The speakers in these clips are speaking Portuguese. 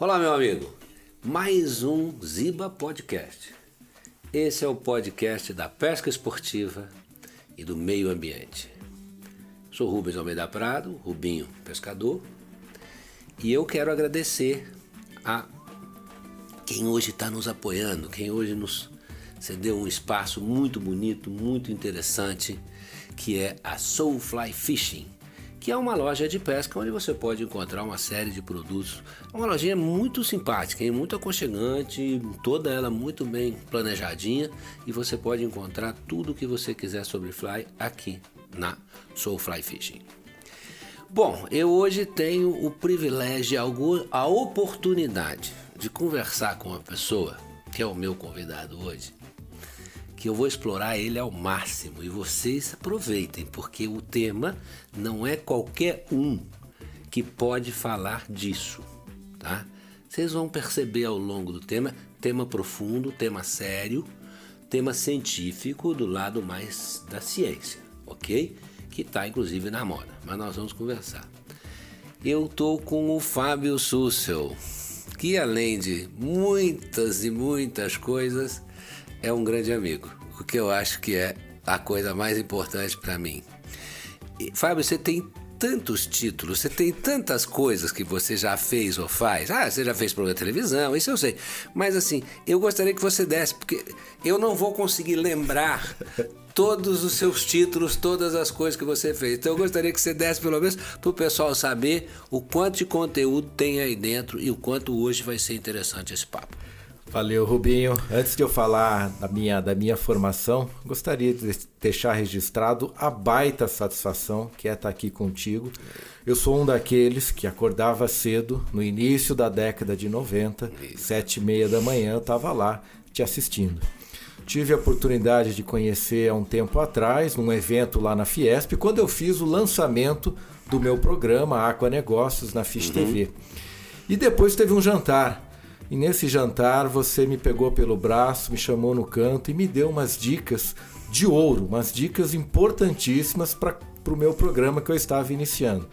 Olá, meu amigo. Mais um Ziba Podcast. Esse é o podcast da pesca esportiva e do meio ambiente. Sou Rubens Almeida Prado, Rubinho Pescador, e eu quero agradecer a quem hoje está nos apoiando, quem hoje nos cedeu um espaço muito bonito, muito interessante, que é a Soulfly Fishing que é uma loja de pesca onde você pode encontrar uma série de produtos. Uma lojinha muito simpática, hein? muito aconchegante, toda ela muito bem planejadinha e você pode encontrar tudo o que você quiser sobre fly aqui na Soul Fly Fishing. Bom, eu hoje tenho o privilégio, a oportunidade de conversar com uma pessoa que é o meu convidado hoje, que eu vou explorar ele ao máximo e vocês aproveitem, porque o tema não é qualquer um que pode falar disso, tá? Vocês vão perceber ao longo do tema, tema profundo, tema sério, tema científico do lado mais da ciência, ok? Que está inclusive na moda, mas nós vamos conversar. Eu tô com o Fábio Sussel, que além de muitas e muitas coisas, é um grande amigo, o que eu acho que é a coisa mais importante para mim. E, Fábio, você tem tantos títulos, você tem tantas coisas que você já fez ou faz. Ah, você já fez programa de televisão, isso eu sei. Mas assim, eu gostaria que você desse, porque eu não vou conseguir lembrar todos os seus títulos, todas as coisas que você fez. Então eu gostaria que você desse pelo menos para o pessoal saber o quanto de conteúdo tem aí dentro e o quanto hoje vai ser interessante esse papo. Valeu, Rubinho. Antes de eu falar da minha, da minha formação, gostaria de deixar registrado a baita satisfação que é estar aqui contigo. Eu sou um daqueles que acordava cedo, no início da década de 90, sete e meia da manhã, eu estava lá te assistindo. Tive a oportunidade de conhecer há um tempo atrás, num evento lá na Fiesp, quando eu fiz o lançamento do meu programa Aqua Negócios na Fish uhum. TV. E depois teve um jantar e nesse jantar você me pegou pelo braço, me chamou no canto e me deu umas dicas de ouro, umas dicas importantíssimas para o meu programa que eu estava iniciando.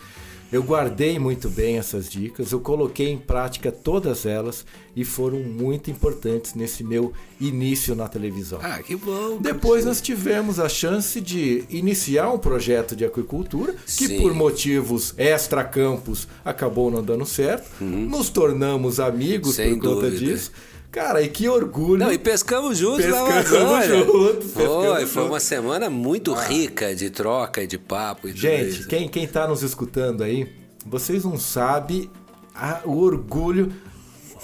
Eu guardei muito bem essas dicas, eu coloquei em prática todas elas e foram muito importantes nesse meu início na televisão. Ah, que bom! Depois nós tivemos a chance de iniciar um projeto de aquicultura que Sim. por motivos extra-campus acabou não dando certo. Uhum. Nos tornamos amigos Sem por conta dúvida. disso. Cara, e que orgulho. Não, e pescamos juntos pescamos na Amazônia. Juntos, foi, foi uma semana muito ah. rica de troca e de papo. E Gente, quem, quem tá nos escutando aí, vocês não sabem a, o orgulho.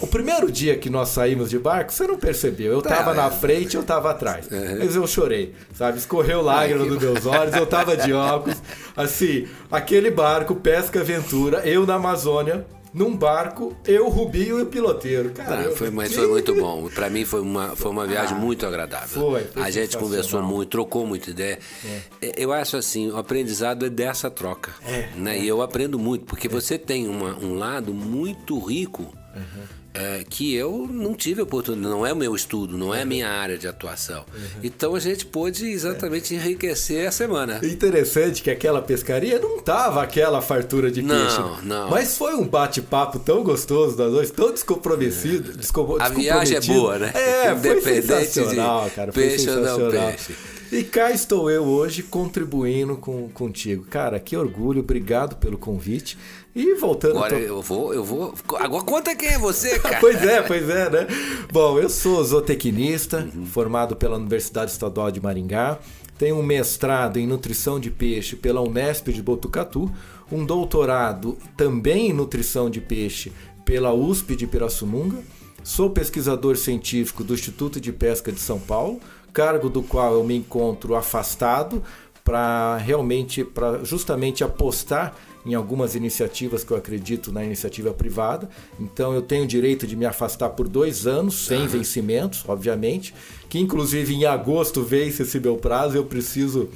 O primeiro dia que nós saímos de barco, você não percebeu. Eu tava tá, na frente, eu tava atrás. Uhum. Mas eu chorei, sabe? Escorreu lágrima dos meus olhos, eu tava de óculos. Assim, aquele barco, pesca aventura, eu na Amazônia, num barco, eu, Rubinho e o piloteiro. Cara, ah, foi, mas foi muito bom. Para mim foi uma, foi uma viagem ah, muito agradável. Foi, foi A gente conversou muito, trocou muita ideia. É. é. Eu acho assim, o aprendizado é dessa troca. É, né? É. E eu aprendo muito, porque é. você tem uma, um lado muito rico. Uhum é, que eu não tive oportunidade, não é o meu estudo, não é a minha área de atuação. Uhum. Então a gente pôde exatamente é. enriquecer a semana. Interessante que aquela pescaria não tava aquela fartura de não, peixe. Não, não. Mas foi um bate-papo tão gostoso das dois, tão descomprometido. É. a viagem é boa, né? É, foi sensacional, de cara. Foi peixe sensacional. ou não peixe. E cá estou eu hoje contribuindo com, contigo. Cara, que orgulho, obrigado pelo convite. E voltando. Agora tô... eu vou, eu vou. Agora conta quem é você, cara. pois é, pois é, né? Bom, eu sou zootecnista, uhum. formado pela Universidade Estadual de Maringá. Tenho um mestrado em nutrição de peixe pela Unesp de Botucatu, um doutorado também em nutrição de peixe pela USP de Pirassununga. Sou pesquisador científico do Instituto de Pesca de São Paulo, cargo do qual eu me encontro afastado para realmente, para justamente apostar em algumas iniciativas que eu acredito na iniciativa privada. Então eu tenho o direito de me afastar por dois anos, sem vencimentos, obviamente. Que inclusive em agosto vence esse meu prazo. Eu preciso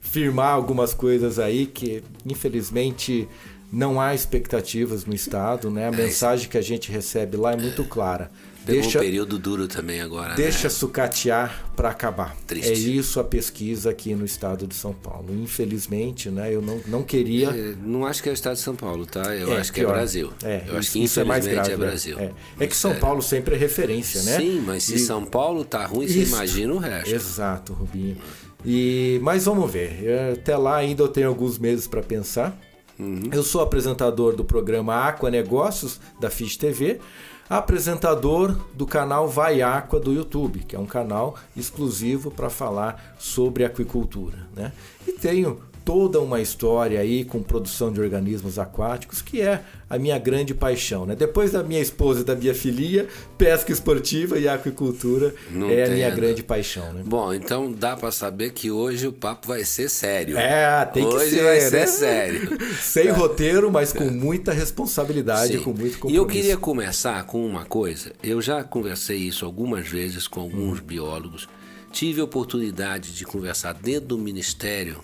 firmar algumas coisas aí que infelizmente não há expectativas no estado, né? A é mensagem que a gente recebe lá é muito clara. Pegou deixa, um período duro também agora. Deixa né? sucatear para acabar. Triste. É isso a pesquisa aqui no estado de São Paulo. Infelizmente, né, eu não, não queria. É, não acho que é o estado de São Paulo, tá? Eu É, acho que pior. é Brasil. É, eu acho isso- que isso é mais infelizmente grave, é é. Brasil. É, É que São Paulo sempre é referência, né? Sim, mas se E- São Paulo tá ruim, você Isso. imagina o resto. Exato, Rubinho. E mas vamos ver. Até lá ainda eu tenho alguns meses para pensar. Uhum. Eu sou apresentador do programa Aqua Negócios da Fish TV, apresentador do canal Vai Aqua do YouTube, que é um canal exclusivo para falar sobre aquicultura, né? E tenho toda uma história aí com produção de organismos aquáticos, que é a minha grande paixão, né? Depois da minha esposa e da minha filha, pesca esportiva e aquicultura Não é a minha grande paixão, né? Bom, então dá pra saber que hoje o papo vai ser sério. É, tem que hoje ser, vai ser né? sério. Sem roteiro, mas com muita responsabilidade, Sim. com muito compromisso. E eu queria começar com uma coisa. Eu já conversei isso algumas vezes com alguns biólogos. Tive a oportunidade de conversar dentro do Ministério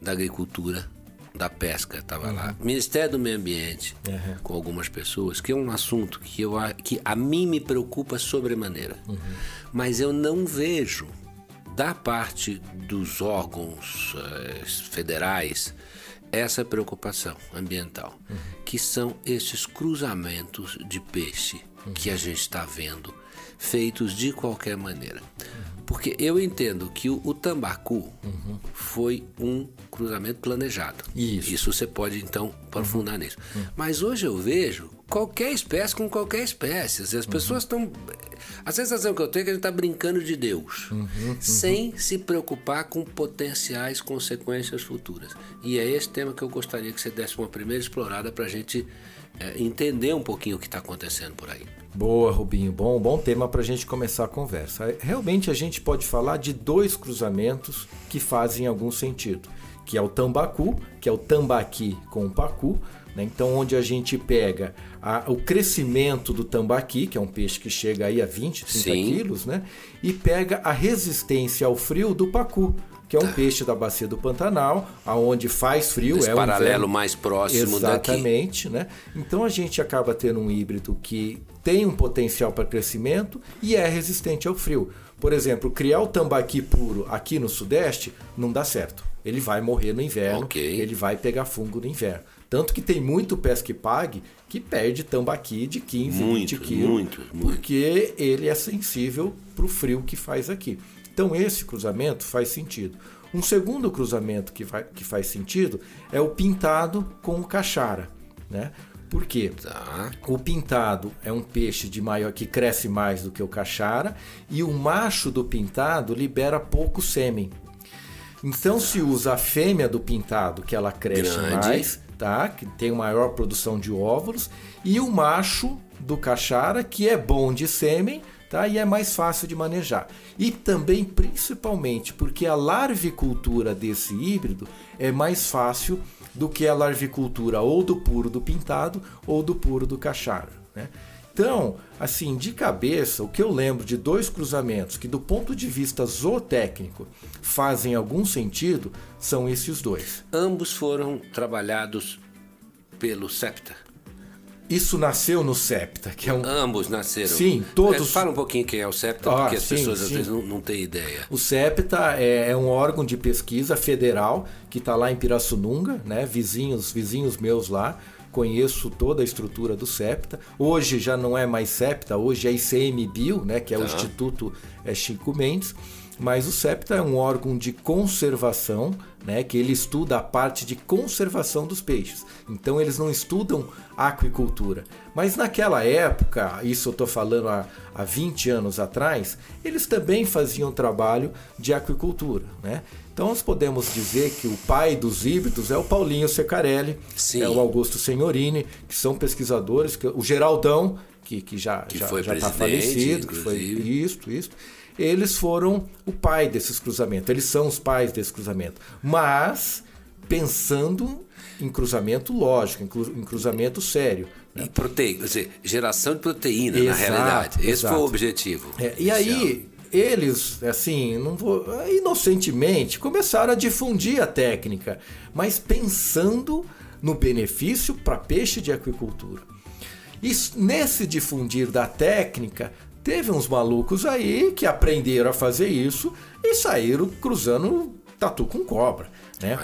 da Agricultura, da Pesca, estava lá. Ministério do Meio Ambiente, Uhum. com algumas pessoas, que é um assunto que, eu, a- que a mim me preocupa sobremaneira. Mas eu não vejo da parte dos órgãos eh, federais essa preocupação ambiental, que são esses cruzamentos de peixe que a gente está vendo, feitos de qualquer maneira. Porque eu entendo que o, o tambacu foi um cruzamento planejado. Isso. você pode então aprofundar nisso. Mas hoje eu vejo qualquer espécie com qualquer espécie. As pessoas estão. A sensação que eu tenho é que a gente está brincando de Deus, sem se preocupar com potenciais consequências futuras. E é esse tema que eu gostaria que você desse uma primeira explorada para a gente eh, entender um pouquinho o que está acontecendo por aí. Boa, Rubinho. Bom, bom tema para a gente começar a conversa. Realmente a gente pode falar de dois cruzamentos que fazem algum sentido, que é o tambacu, que é o tambaqui com o pacu, né? Então, onde a gente pega a- o crescimento do tambaqui, que é um peixe que chega aí a 20, 30 Sim. quilos, né? E pega a resistência ao frio do pacu, que é um Tá. peixe da bacia do Pantanal, aonde faz frio. Esse é um paralelo inverno- mais próximo daqui. Exatamente, né? Então a gente acaba tendo um híbrido que tem um potencial para crescimento e é resistente ao frio. Por exemplo, criar o tambaqui puro aqui no Sudeste não dá certo. Ele vai morrer no inverno, Ok. ele vai pegar fungo no inverno. Tanto que tem muito pesca e pague que perde tambaqui de 15, Muito, 20 quilos. muito, muito. Porque ele é sensível para o frio que faz aqui. Então esse cruzamento faz sentido. Um segundo cruzamento que, vai, que faz sentido é o pintado com o cachara. Né? Por quê? Tá. O pintado é um peixe de maior que cresce mais do que o cachara e o macho do pintado libera pouco sêmen. Então se usa a fêmea do pintado, que ela cresce Grande. mais, tá? Que tem maior produção de óvulos, e o macho do cachara, que é bom de sêmen, tá? E é mais fácil de manejar. E também, principalmente, porque a larvicultura desse híbrido é mais fácil do que a larvicultura ou do puro do pintado ou do puro do cachara, né? Então, assim, de cabeça, o que eu lembro de dois cruzamentos que, do ponto de vista zootécnico, fazem algum sentido, são esses dois. Ambos foram trabalhados pelo SEPTA. Isso nasceu no SEPTA, que é um. Ambos nasceram. Sim, todos- É, fala um pouquinho quem é o SEPTA, Ah, porque as sim, pessoas às sim. vezes não, não têm ideia. O SEPTA é, é um órgão de pesquisa federal que está lá em Pirassununga, né? Vizinhos, vizinhos meus lá. Conheço toda a estrutura do SEPTA. Hoje já não é mais SEPTA, hoje é ICMBio, né? Que é o Tá. Instituto é, Chico Mendes. Mas o SEPTA é um órgão de conservação, né, que ele estuda a parte de conservação dos peixes. Então eles não estudam aquicultura. Mas naquela época, isso eu estou falando há, há 20 anos atrás, eles também faziam trabalho de aquicultura. Né? Então nós podemos dizer que o pai dos híbridos é o Paulinho Secarelli, Sim. é o Augusto Senhorini, que são pesquisadores, que, o Geraldão, que, que já Que já já está falecido, que foi isto, isto. Eles foram o pai desses cruzamentos. Eles são os pais desse cruzamento. Mas pensando em cruzamento lógico, em, cru- em cruzamento sério. E proteína, quer dizer, geração de proteína, na Exato, realidade. Esse exato. foi o objetivo. É, e aí, eles, assim, não vou, inocentemente, começaram a difundir a técnica, mas pensando no benefício para peixe de aquicultura. E nesse difundir da técnica, teve uns malucos aí que aprenderam a fazer isso e saíram cruzando tatu com cobra. Né?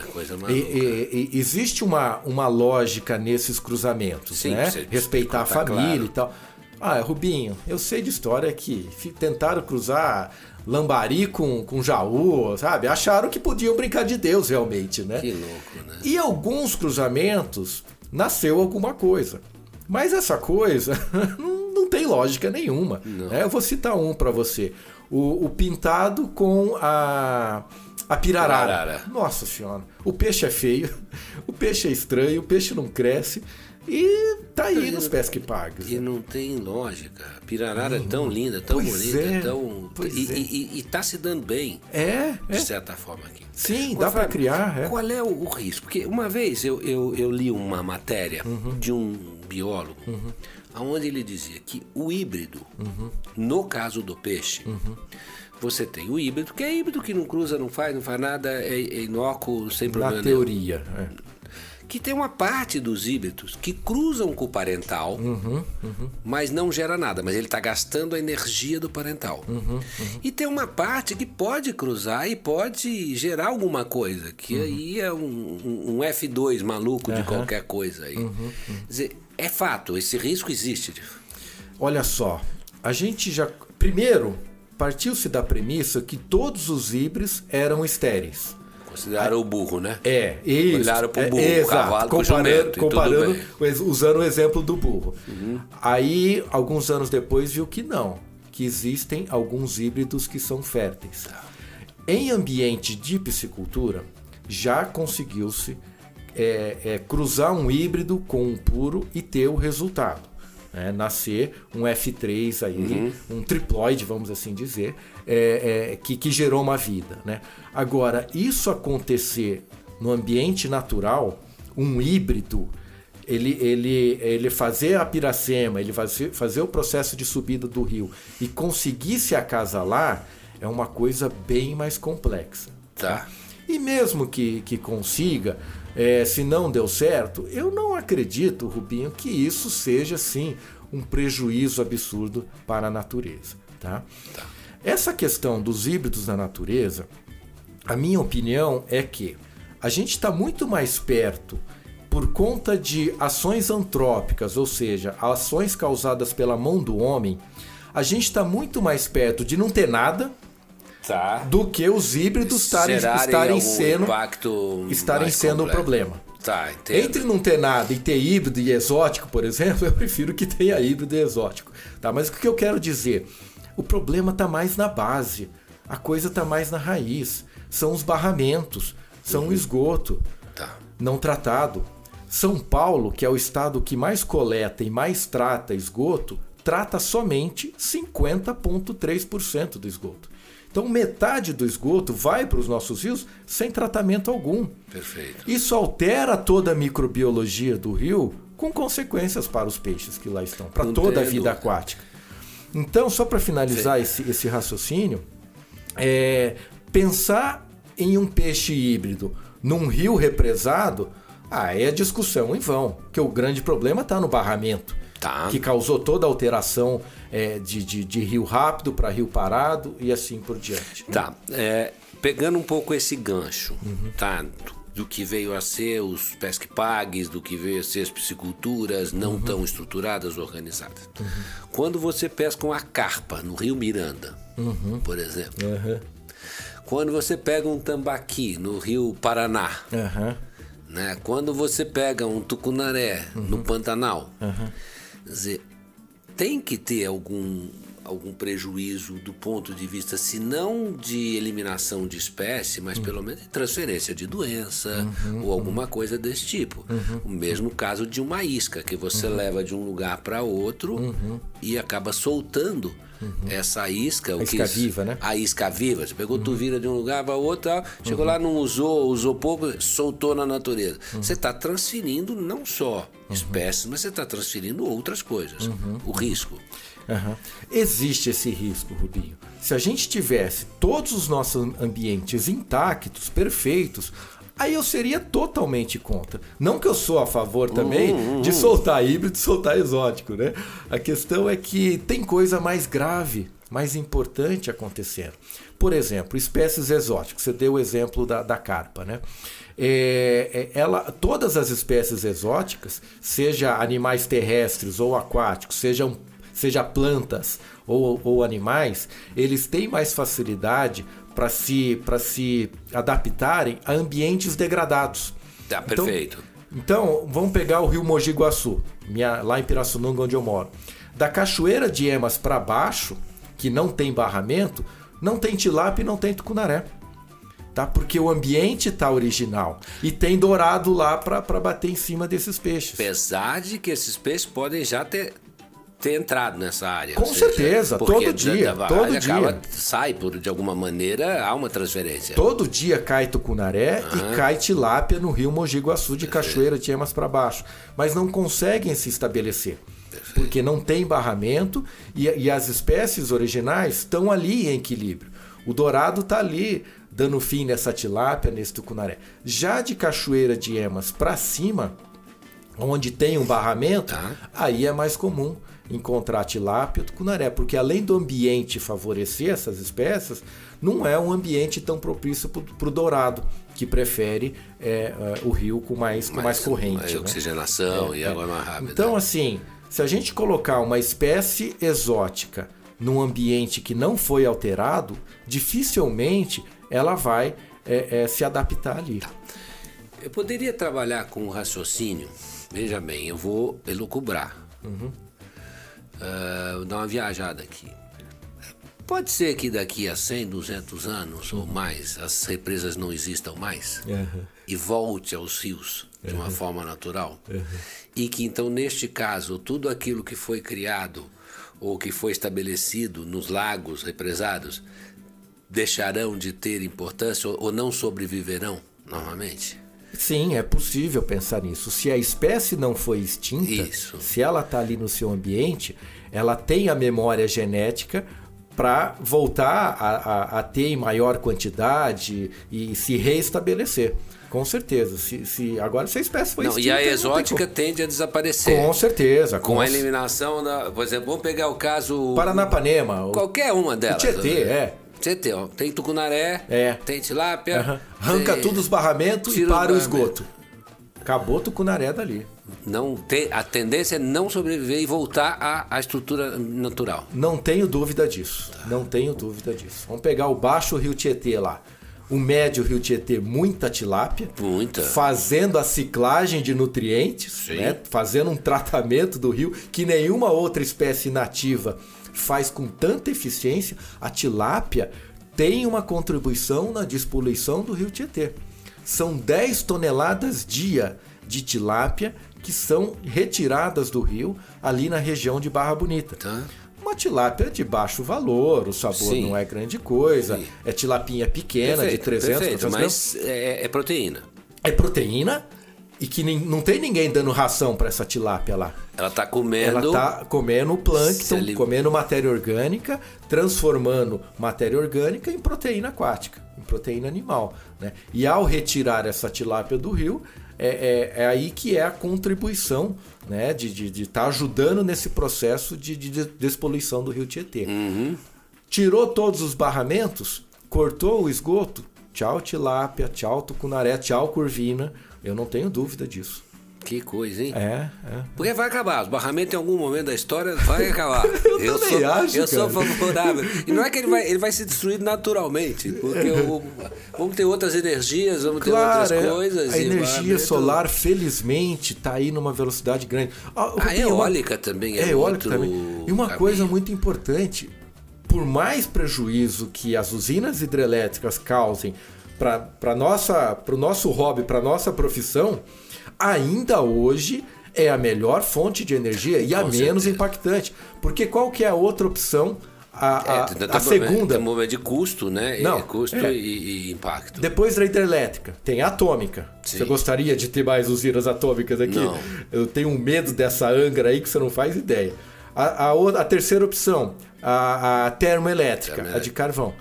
E, e, e, existe uma, uma lógica nesses cruzamentos, Sim, né? Respeitar a família claro. e tal. Ah, Rubinho, eu sei de história que tentaram cruzar lambari com, com jaú, sabe? Acharam que podiam brincar de Deus realmente, né? Que louco, né? E alguns cruzamentos nasceu alguma coisa. Mas essa coisa não tem lógica nenhuma. Né? Eu vou citar um para você. O, o, pintado com a, a pirarara. pirarara. Nossa senhora. O peixe é feio, o peixe é estranho, o peixe não cresce. E tá aí nos pés que pagas. E né? não tem lógica. Pirarara é tão linda, tão pois bonita, é, tão. E, é. e, e, tá se dando bem. É. De é. certa forma aqui. Sim, dá para criar. É. Qual é o, o, risco? Porque uma vez eu, eu, eu li uma matéria uhum. de um biólogo, uhum. Onde ele dizia que o híbrido, uhum. no caso do peixe, uhum. você tem o híbrido, que é híbrido que não cruza, não faz, não faz nada, é, é inócuo, sem problema. Na teoria. É que tem uma parte dos híbridos que cruzam com o parental, uhum, uhum. mas não gera nada, mas ele está gastando a energia do parental. Uhum, e tem uma parte que pode cruzar e pode gerar alguma coisa, que aí é um, um F2 maluco de qualquer coisa aí. Quer dizer, é fato, esse risco existe. Olha só, a gente já. Primeiro, partiu-se da premissa que todos os híbridos eram estéreis. Consideraram o burro, né? É, isso. Olharam para o burro, é, o cavalo comparando, comparando usando o exemplo do burro. Uhum. Aí, alguns anos depois, viu que não, que existem alguns híbridos que são férteis. Tá. Em ambiente de piscicultura, já conseguiu-se é, é, cruzar um híbrido com um puro e ter o resultado né, nascer um F3 aí, uhum. um triploide, vamos assim dizer, é, é, que, que gerou uma vida. Né? Agora, isso acontecer no ambiente natural, um híbrido, ele, ele, ele fazer a piracema, ele fazer, fazer o processo de subida do rio e conseguir se acasalar é uma coisa bem mais complexa. Tá. E mesmo que, que consiga, é, se não deu certo, eu não acredito, Rubinho, que isso seja sim um prejuízo absurdo para a natureza. Tá? tá. Essa questão dos híbridos na natureza, a minha opinião é que a gente está muito mais perto por conta de ações antrópicas, ou seja, ações causadas pela mão do homem, a gente está muito mais perto de não ter nada, Tá. do que os híbridos estarem, estarem sendo estarem sendo o problema. Tá. Entre não ter nada e ter híbrido e exótico, por exemplo, eu prefiro que tenha híbrido e exótico. Tá? Mas o que eu quero dizer? O problema está mais na base, a coisa está mais na raiz. São os barramentos, são uhum. o esgoto tá. não tratado. São Paulo, que é o estado que mais coleta e mais trata esgoto, trata somente 50,3% do esgoto. Então, metade do esgoto vai para os nossos rios sem tratamento algum. Perfeito. Isso altera toda a microbiologia do rio, com consequências para os peixes que lá estão, para toda a vida aquática. Então, só para finalizar esse, esse, raciocínio, é, pensar em um peixe híbrido num rio represado, ah, é discussão em vão, que o grande problema está no barramento. Tá. que causou toda a alteração é, de, de, de, rio rápido para rio parado e assim por diante. Tá. É, pegando um pouco esse gancho, uhum. tá? Do que veio a ser os pesque-pagues, do que veio a ser as pisciculturas não uhum. tão estruturadas, organizadas. Uhum. Quando você pesca uma carpa no rio Miranda, uhum. por exemplo, quando você pega um tambaqui no rio Paraná, né? quando você pega um tucunaré no Pantanal, Quer dizer, tem que ter algum, algum prejuízo do ponto de vista, se não de eliminação de espécie, mas uhum. pelo menos de transferência de doença uhum, ou alguma uhum. coisa desse tipo. Uhum. O mesmo caso de uma isca, que você uhum. leva de um lugar para outro uhum. e acaba soltando essa isca. A isca viva, né? A isca viva. Você pegou, tu vira de um lugar para outro, chegou lá, não usou, usou pouco, soltou na natureza. Você está transferindo não só. Espécies, mas você está transferindo outras coisas. Uhum. O risco. Existe esse risco, Rubinho. Se a gente tivesse todos os nossos ambientes intactos, perfeitos, aí eu seria totalmente contra. Não que eu sou a favor também uhum, de soltar híbrido, de soltar exótico, né? A questão é que tem coisa mais grave, mais importante acontecendo. Por exemplo, espécies exóticas. Você deu o exemplo da, da carpa, né? É, é, ela, todas as espécies exóticas, seja animais terrestres ou aquáticos, sejam, seja plantas ou, ou animais, eles têm mais facilidade para se, se adaptarem a ambientes degradados. Tá, perfeito. Então, então, vamos pegar o rio Mogi Guaçu, minha, lá em Pirassununga, onde eu moro. Da cachoeira de Emas para baixo, que não tem barramento, não tem tilápia e não tem tucunaré. Tá? Porque o ambiente está original. E tem dourado lá para bater em cima desses peixes. Apesar de que esses peixes podem já ter, ter entrado nessa área. Com seja, certeza, todo dia. Da, todo dia. Acaba, sai por, de alguma maneira, há uma transferência. Todo dia cai tucunaré uhum. e cai tilápia no rio Mogi Guaçu de Cachoeira de Emas para baixo. Mas não conseguem se estabelecer. Porque não tem barramento e, e as espécies originais estão ali em equilíbrio. O dourado está ali dando fim nessa tilápia, nesse tucunaré. Já de Cachoeira de Emas para cima, onde tem um barramento, tá. aí é mais comum encontrar tilápia e tucunaré, porque além do ambiente favorecer essas espécies, não é um ambiente tão propício para o dourado, que prefere é, uh, o rio com mais, com mais, mais corrente. Mais né? oxigenação é, e é. água mais rápida. Então, assim, se a gente colocar uma espécie exótica num ambiente que não foi alterado, dificilmente ela vai é, é, se adaptar ali. Tá. Eu poderia trabalhar com um raciocínio. Veja bem, eu vou elucubrar. Uhum. Uh, dar uma viajada aqui. Pode ser que daqui a 100, 200 anos ou mais as represas não existam mais uhum. e volte aos rios de uma uhum. forma natural. Uhum. E que então, neste caso, tudo aquilo que foi criado ou que foi estabelecido nos lagos represados deixarão de ter importância ou não sobreviverão novamente? Sim, é possível pensar nisso. Se a espécie não foi extinta, Isso. se ela está ali no seu ambiente, ela tem a memória genética para voltar a, a, a, ter em maior quantidade e se reestabelecer. Com certeza. Se, se, agora, se a espécie foi não, extinta, E a exótica tende a desaparecer. Com certeza. Com, com a eliminação da. Por exemplo, vamos pegar o caso. Paranapanema. Qualquer uma delas. O Tietê, é. Tietê, ó. Tem tucunaré, é. tem tilápia. Uhum. Arranca tem... tudo os barramentos e para o esgoto. Acabou tucunaré dali. Não tem, a tendência é não sobreviver e voltar à, à estrutura natural. Não tenho dúvida disso. Tá. Não tenho dúvida disso. Vamos pegar o baixo Rio Tietê lá. O médio Rio Tietê, muita tilápia. Muita. Fazendo a ciclagem de nutrientes, né? fazendo um tratamento do rio que nenhuma outra espécie nativa faz com tanta eficiência. A tilápia tem uma contribuição na despoluição do rio Tietê. São 10 toneladas dia de tilápia que são retiradas do rio ali na região de Barra Bonita. Tá. Uma tilápia de baixo valor, o sabor Sim. não é grande coisa, Sim. é tilapinha pequena perfeito, de 300, perfeito, mas é, é, proteína. É proteína e que nem, não tem ninguém dando ração para essa tilápia lá. Ela está comendo. Ela está comendo plâncton, ele... comendo matéria orgânica, transformando matéria orgânica em proteína aquática, em proteína animal. Né? E ao retirar essa tilápia do rio, é, é, é, aí que é a contribuição né, de estar de, de tá ajudando nesse processo de, de despoluição do rio Tietê. Uhum. Tirou todos os barramentos, cortou o esgoto, tchau tilápia, tchau tucunaré, tchau curvina. Eu não tenho dúvida disso. Que coisa, hein? É, é. Porque vai acabar. Os barramentos em algum momento da história vai acabar. eu, eu sou, acho, Eu sou favorável. E não é que ele vai, ele vai se destruir naturalmente. Porque o, vamos ter outras energias, vamos claro, ter outras é. coisas. A energia solar, felizmente, está aí numa velocidade grande. Ah, a eólica uma... também é, é eólica também. E uma caminho. coisa muito importante. Por mais prejuízo que as usinas hidrelétricas causem para o nosso hobby, para nossa profissão, ainda hoje é a melhor fonte de energia e a Com menos certeza. impactante. Porque qual que é a outra opção? A, a, é, a segunda. Tem um de custo, né? Não, custo é. e, e, impacto. Depois da hidrelétrica, tem a atômica. Sim. Você gostaria de ter mais usinas atômicas aqui? Não. Eu tenho um medo dessa angra aí que você não faz ideia. A, a, a terceira opção, a, a termoelétrica, a de carvão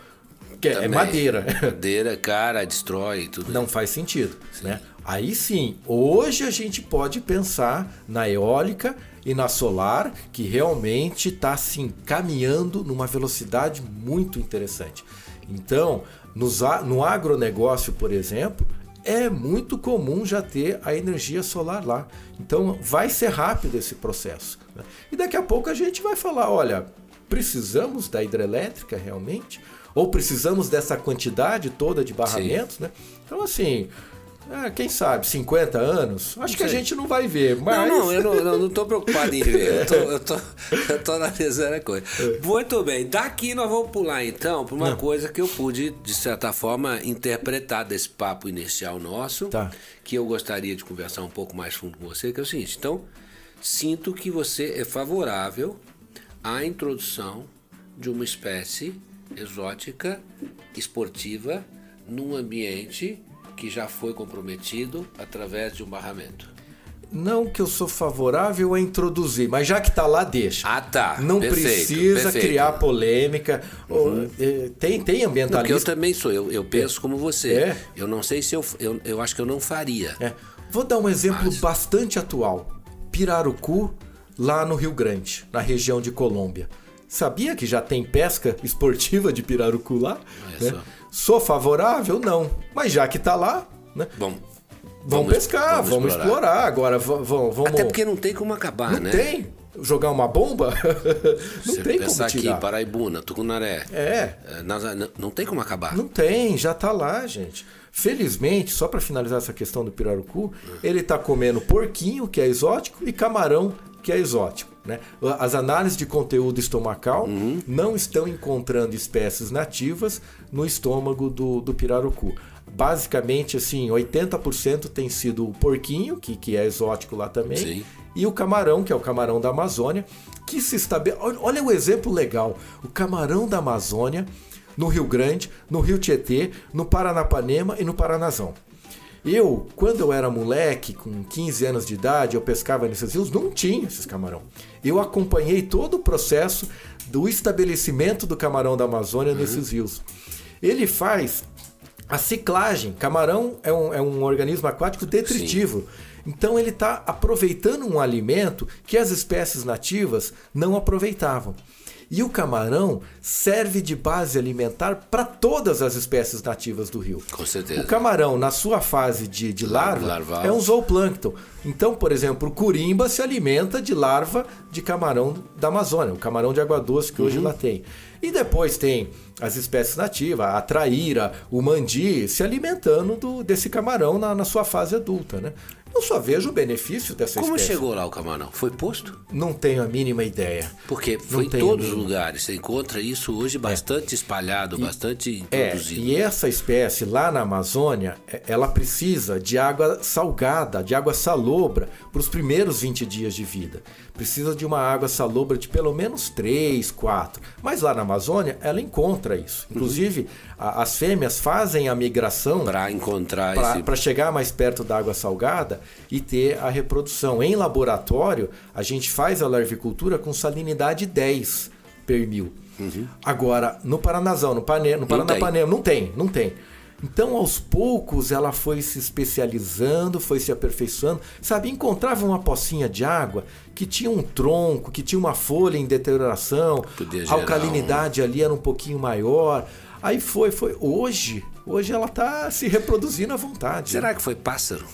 que é madeira. Madeira, cara, destrói tudo. Não faz sentido, né? Aí sim, hoje a gente pode pensar na eólica e na solar, que realmente está se encaminhando numa velocidade muito interessante. Então, nos, no agronegócio, por exemplo, é muito comum já ter a energia solar lá. Então, vai ser rápido esse processo. Né? E daqui a pouco a gente vai falar: olha, precisamos da hidrelétrica realmente? Ou precisamos dessa quantidade toda de barramentos? Né? Então, assim, é, quem sabe, 50 anos? Acho que a gente não vai ver, mas... Não, não, eu não estou preocupado em ver. Eu tô, eu tô, eu tô analisando a coisa. Muito bem, daqui nós vamos pular então para uma não. coisa que eu pude, de certa forma, interpretar desse papo inicial nosso, tá. que eu gostaria de conversar um pouco mais fundo com você, que é o seguinte, então, sinto que você é favorável à introdução de uma espécie exótica, esportiva, num ambiente que já foi comprometido através de um barramento. Não que eu sou favorável a introduzir, mas já que está lá, deixa. Ah, tá. Não perfeito, precisa perfeito. criar polêmica. Uhum. Eh, tem, tem ambientalista. Porque eu também sou, eu, eu penso é. como você. É. Eu não sei se eu, eu. Eu acho que eu não faria. É. Vou dar um exemplo mas... bastante atual: Pirarucu, lá no Rio Grande, na região de Colômbia. Sabia que já tem pesca esportiva de pirarucu lá? Né? Sou favorável? Não. Mas já que está lá, né? Bom, vamos, pescar, vamos, vamos explorar. explorar. Agora vamos, vamos. Até porque não tem como acabar, não né? Não tem. Jogar uma bomba? não Você tem como tirar. aqui, Paraibuna, Tucunaré. É. é não tem como acabar. Não tem, já está lá, gente. Felizmente, só para finalizar essa questão do pirarucu, ele está comendo porquinho, que é exótico, e camarão, que é exótico. Né? As análises de conteúdo estomacal uhum. não estão encontrando espécies nativas no estômago do, do pirarucu. Basicamente, assim, 80% tem sido o porquinho, que, que é exótico lá também, Sim. e o camarão, que é o camarão da Amazônia, que se estabelece. Olha o exemplo legal: o camarão da Amazônia, no Rio Grande, no Rio Tietê, no Paranapanema e no Paranazão. Eu, quando eu era moleque, com 15 anos de idade, eu pescava nesses rios, não tinha esses camarão. Eu acompanhei todo o processo do estabelecimento do camarão da Amazônia uhum. nesses rios. Ele faz a ciclagem. Camarão é um, é um organismo aquático detritivo. Sim. Então ele está aproveitando um alimento que as espécies nativas não aproveitavam. E o camarão serve de base alimentar para todas as espécies nativas do rio. Com certeza. O camarão, na sua fase de, de larva, Larval. é um zooplâncton. Então, por exemplo, o curimba se alimenta de larva de camarão da Amazônia, o camarão de água doce que hoje uhum. lá tem. E depois tem as espécies nativas, a traíra, o mandi, se alimentando do, desse camarão na, na, sua fase adulta. Né? Eu só vejo o benefício dessa Como espécie. chegou lá o camarão? Foi posto? Não tenho a mínima ideia. Porque foi em todos os lugares. Você encontra isso hoje bastante é. espalhado, e, bastante é, introduzido. É, e essa espécie lá na Amazônia, é, ela precisa de água salgada, de água salobra, para os primeiros 20 dias de vida. Precisa de uma água salobra de pelo menos 3, 4. Mas lá na Amazônia, ela encontra isso. Uhum. Inclusive, uhum. a, as fêmeas fazem a migração para encontrar pra, esse... Para chegar mais perto da água salgada e ter a reprodução. Em laboratório, a gente faz a larvicultura com salinidade 10 per mil. Uhum. Agora, no Paranazão, no, Pane, no Paranapanema, não tem, não tem. Então, aos poucos, ela foi se especializando, foi se aperfeiçoando. Sabe, encontrava uma pocinha de água que tinha um tronco, que tinha uma folha em deterioração, a alcalinidade ali era um pouquinho maior. Aí foi, foi. Hoje, hoje ela está se reproduzindo à vontade. Será que foi pássaro?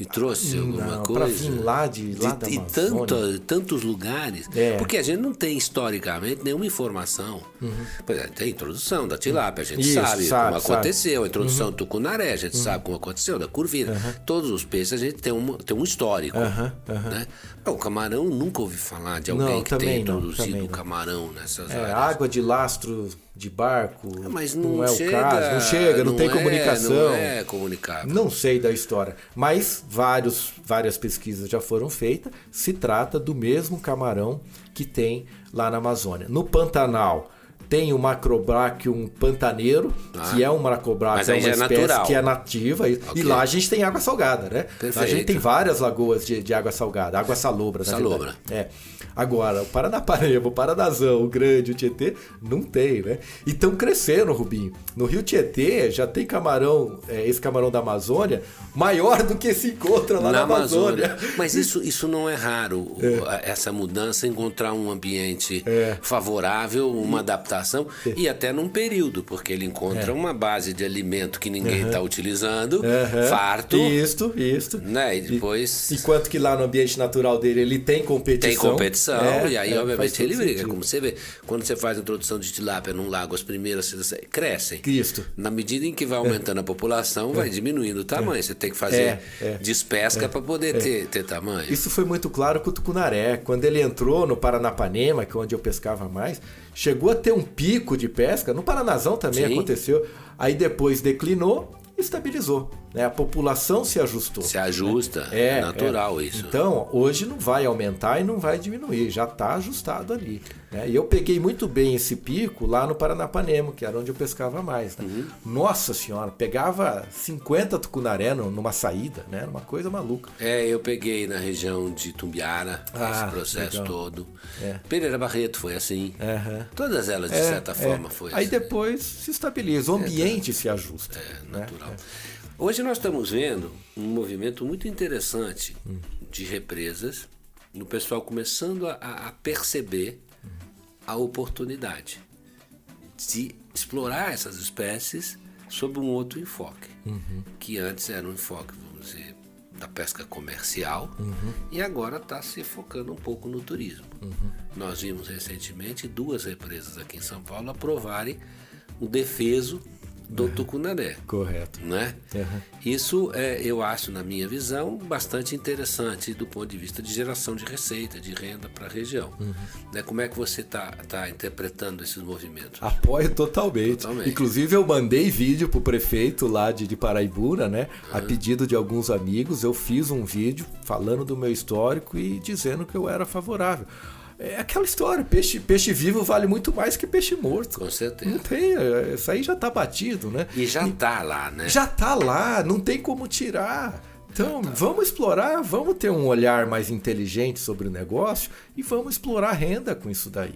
Que trouxe alguma não, coisa. Para vir lá de de, E tanto, tantos lugares. É. Porque a gente não tem historicamente nenhuma informação. Uhum. É, tem a introdução da tilápia, a gente Isso, sabe, sabe, como sabe. aconteceu. A introdução uhum. do tucunaré, a gente uhum. sabe como aconteceu, da curvina. Uhum. Todos os peixes a gente tem um, tem um histórico. Né? O camarão, nunca ouvi falar de alguém não, que tenha introduzido o camarão nessas é, áreas. Água de lastro de barco. Ah, mas não, não é chega, o caso, não chega, não, não tem é, comunicação. Não é comunicável. Não sei da história, mas vários, várias pesquisas já foram feitas. Se trata do mesmo camarão que tem lá na Amazônia. No Pantanal tem o Macrobrachium pantaneiro, Ah. que é um Macrobrachium, é uma é espécie natural. que é nativa. E, Ok. e lá a gente tem água salgada, né? A Perfeito. gente tem várias lagoas de, de água salgada, água salobra, na Salobra. É. Agora, o Paranapanema, o Paranazão, o Grande, o Tietê, não tem, né? E estão crescendo, Rubinho. No Rio Tietê já tem camarão, é, esse camarão da Amazônia, maior do que se encontra lá na, Amazônia. Mas isso, isso não é raro, a- essa mudança, encontrar um ambiente É. favorável, uma adaptação, e até num período, porque ele encontra uma base de alimento que ninguém está utilizando, Aham. farto, Isto, isto. né? E depois Enquanto que lá no ambiente natural dele ele tem competição. tem competição, É, e aí, é, obviamente, ele briga. sentido. Como você vê, quando você faz a introdução de tilápia num lago, as primeiras crescem. Isto. Na medida em que vai aumentando a população, vai diminuindo o tamanho. Você tem que fazer É, é. despesca para poder ter, ter tamanho. Isso foi muito claro com o tucunaré. Quando ele entrou no Paranapanema, que é onde eu pescava mais, chegou a ter um pico de pesca. No Paranazão também Sim. aconteceu. Aí depois declinou e estabilizou. Né? A população se ajustou. Se ajusta, É, é natural é. isso. Então, hoje não vai aumentar e não vai diminuir, já está ajustado ali. né? E eu peguei muito bem esse pico lá no Paranapanema, que era onde eu pescava mais. né? Uhum. Nossa senhora, pegava 50 tucunaré numa saída, né? Era uma coisa maluca. É, eu peguei na região de Tumbiara, Ah, esse processo legal. todo. É. Pereira Barreto foi assim. Aham. Todas elas, de É, certa é. forma, foi Aí assim. depois se estabiliza, o ambiente se ajusta. É né? natural. Hoje nós estamos vendo um movimento muito interessante de represas, no pessoal começando a, a perceber a oportunidade de explorar essas espécies sob um outro enfoque, que antes era um enfoque, vamos dizer, da pesca comercial e agora está se focando um pouco no turismo. Nós vimos recentemente duas represas aqui em São Paulo aprovarem o defeso do tucunaré Correto. né? Uhum. Isso é, eu acho, na minha visão, bastante interessante do ponto de vista de geração de receita, de renda para a região. Uhum. Né? Como é que você está tá interpretando esses movimentos? Apoio totalmente. Totalmente. Inclusive, eu mandei vídeo pro prefeito lá de, de Paraibuna, né? A pedido de alguns amigos, eu fiz um vídeo falando do meu histórico e dizendo que eu era favorável. É aquela história, peixe, peixe vivo vale muito mais que peixe morto. Com certeza. Não tem, é, isso aí já tá batido, né? E já está lá, né? Já tá lá, não tem como tirar. Então, vamos explorar, vamos ter um olhar mais inteligente sobre o negócio e vamos explorar renda com isso daí.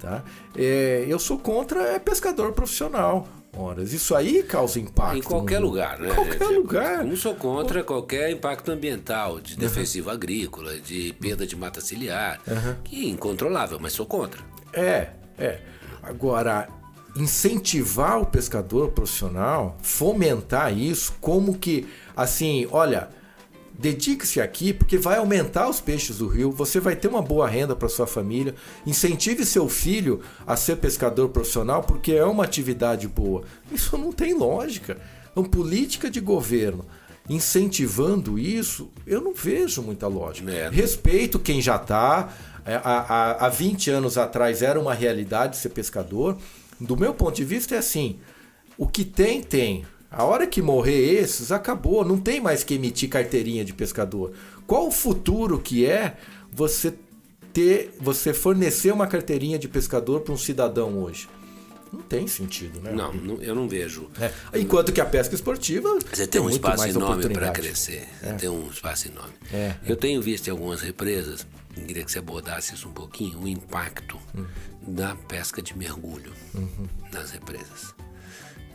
Tá? É, eu sou contra é, pescador profissional. Horas. Isso aí causa impacto. Em qualquer no- lugar, né? Em qualquer Tipo, lugar. Como sou contra qualquer impacto ambiental, de defensivo agrícola, de perda de mata ciliar, que é incontrolável, mas sou contra. É, é. Agora, incentivar o pescador profissional, fomentar isso, como que, assim, olha, dedique-se aqui porque vai aumentar os peixes do rio, você vai ter uma boa renda para sua família, incentive seu filho a ser pescador profissional porque é uma atividade boa. Isso não tem lógica. Então, política de governo incentivando isso, eu não vejo muita lógica. É. Respeito quem já está. Há, há, há 20 anos atrás era uma realidade ser pescador. Do meu ponto de vista é assim: o que tem, tem. A hora que morrer esses, acabou. Não tem mais que emitir carteirinha de pescador. Qual o futuro que é você ter, você fornecer uma carteirinha de pescador para um cidadão hoje? Não tem sentido, né? Não, não- eu não vejo. É. Enquanto que a pesca esportiva Você tem um muito espaço enorme para crescer. Você tem um espaço enorme. É, Eu tenho visto em algumas represas, queria que você abordasse isso um pouquinho, o impacto da pesca de mergulho nas represas.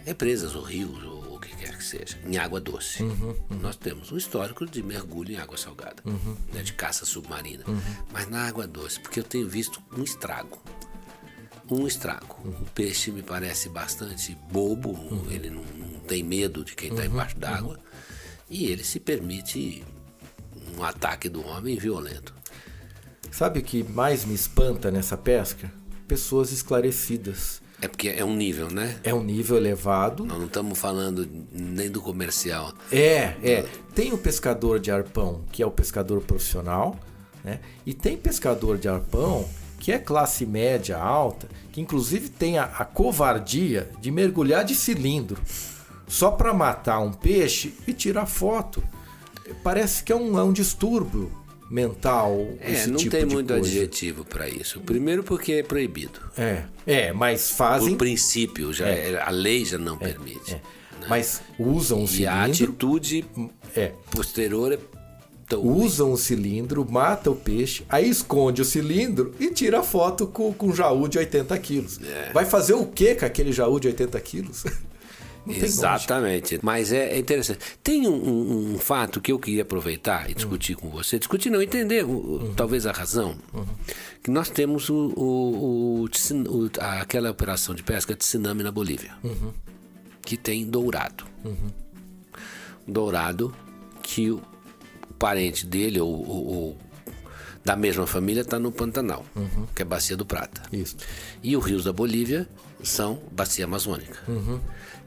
Represas ou rios ou que quer que seja, em água doce. Nós temos um histórico de mergulho em água salgada, né, de caça submarina. Mas na água doce, porque eu tenho visto um estrago. Um estrago. O peixe me parece bastante bobo, ele não, não tem medo de quem está embaixo d'água e ele se permite um ataque do homem violento. Sabe o que mais me espanta nessa pesca? Pessoas esclarecidas. É porque é um nível, né? É um nível elevado. Não estamos falando nem do comercial. É, é. Tem o pescador de arpão, que é o pescador profissional, né? E tem pescador de arpão que é classe média alta, que inclusive tem a, a covardia de mergulhar de cilindro só para matar um peixe e tirar foto. Parece que é um, é um distúrbio mental, É, esse não tipo tem muito coisa. adjetivo para isso. Primeiro porque é proibido. É, é, mas fazem, Por princípio, já é- a lei já não permite. mas usam o E a cilindro, atitude é, posterior é usam o cilindro, mata o peixe, aí esconde o cilindro e tira a foto com, com um jaú de 80 quilos. É. Vai fazer o que com aquele jaú de 80 quilos? Exatamente. Mas é, é interessante. Tem um, um- um fato que eu queria aproveitar e discutir com você. Discutir não, entender o- talvez a razão. Que nós temos o, o- o aquela operação de pesca de tsunami na Bolívia. Que tem dourado. Dourado que o parente dele ou, da mesma família está no Pantanal, que é Bacia do Prata. Isso. E os rios da Bolívia são bacia amazônica.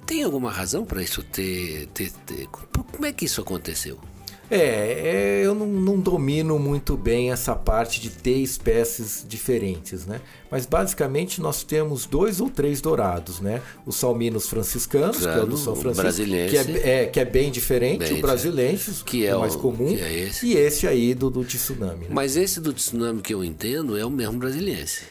Tem alguma razão para isso ter, ter- ter- Como é que isso aconteceu? É, é, eu não, não domino muito bem essa parte de ter espécies diferentes, né? Mas basicamente nós temos dois ou três dourados, né? Os salminos franciscanos, que é o do São Francisco, que é, é- que é bem diferente, Bem o brasilense, Que é o mais comum, é esse. e esse aí do, do tsunami. Né? Mas esse do tsunami que eu entendo é o mesmo brasiliense.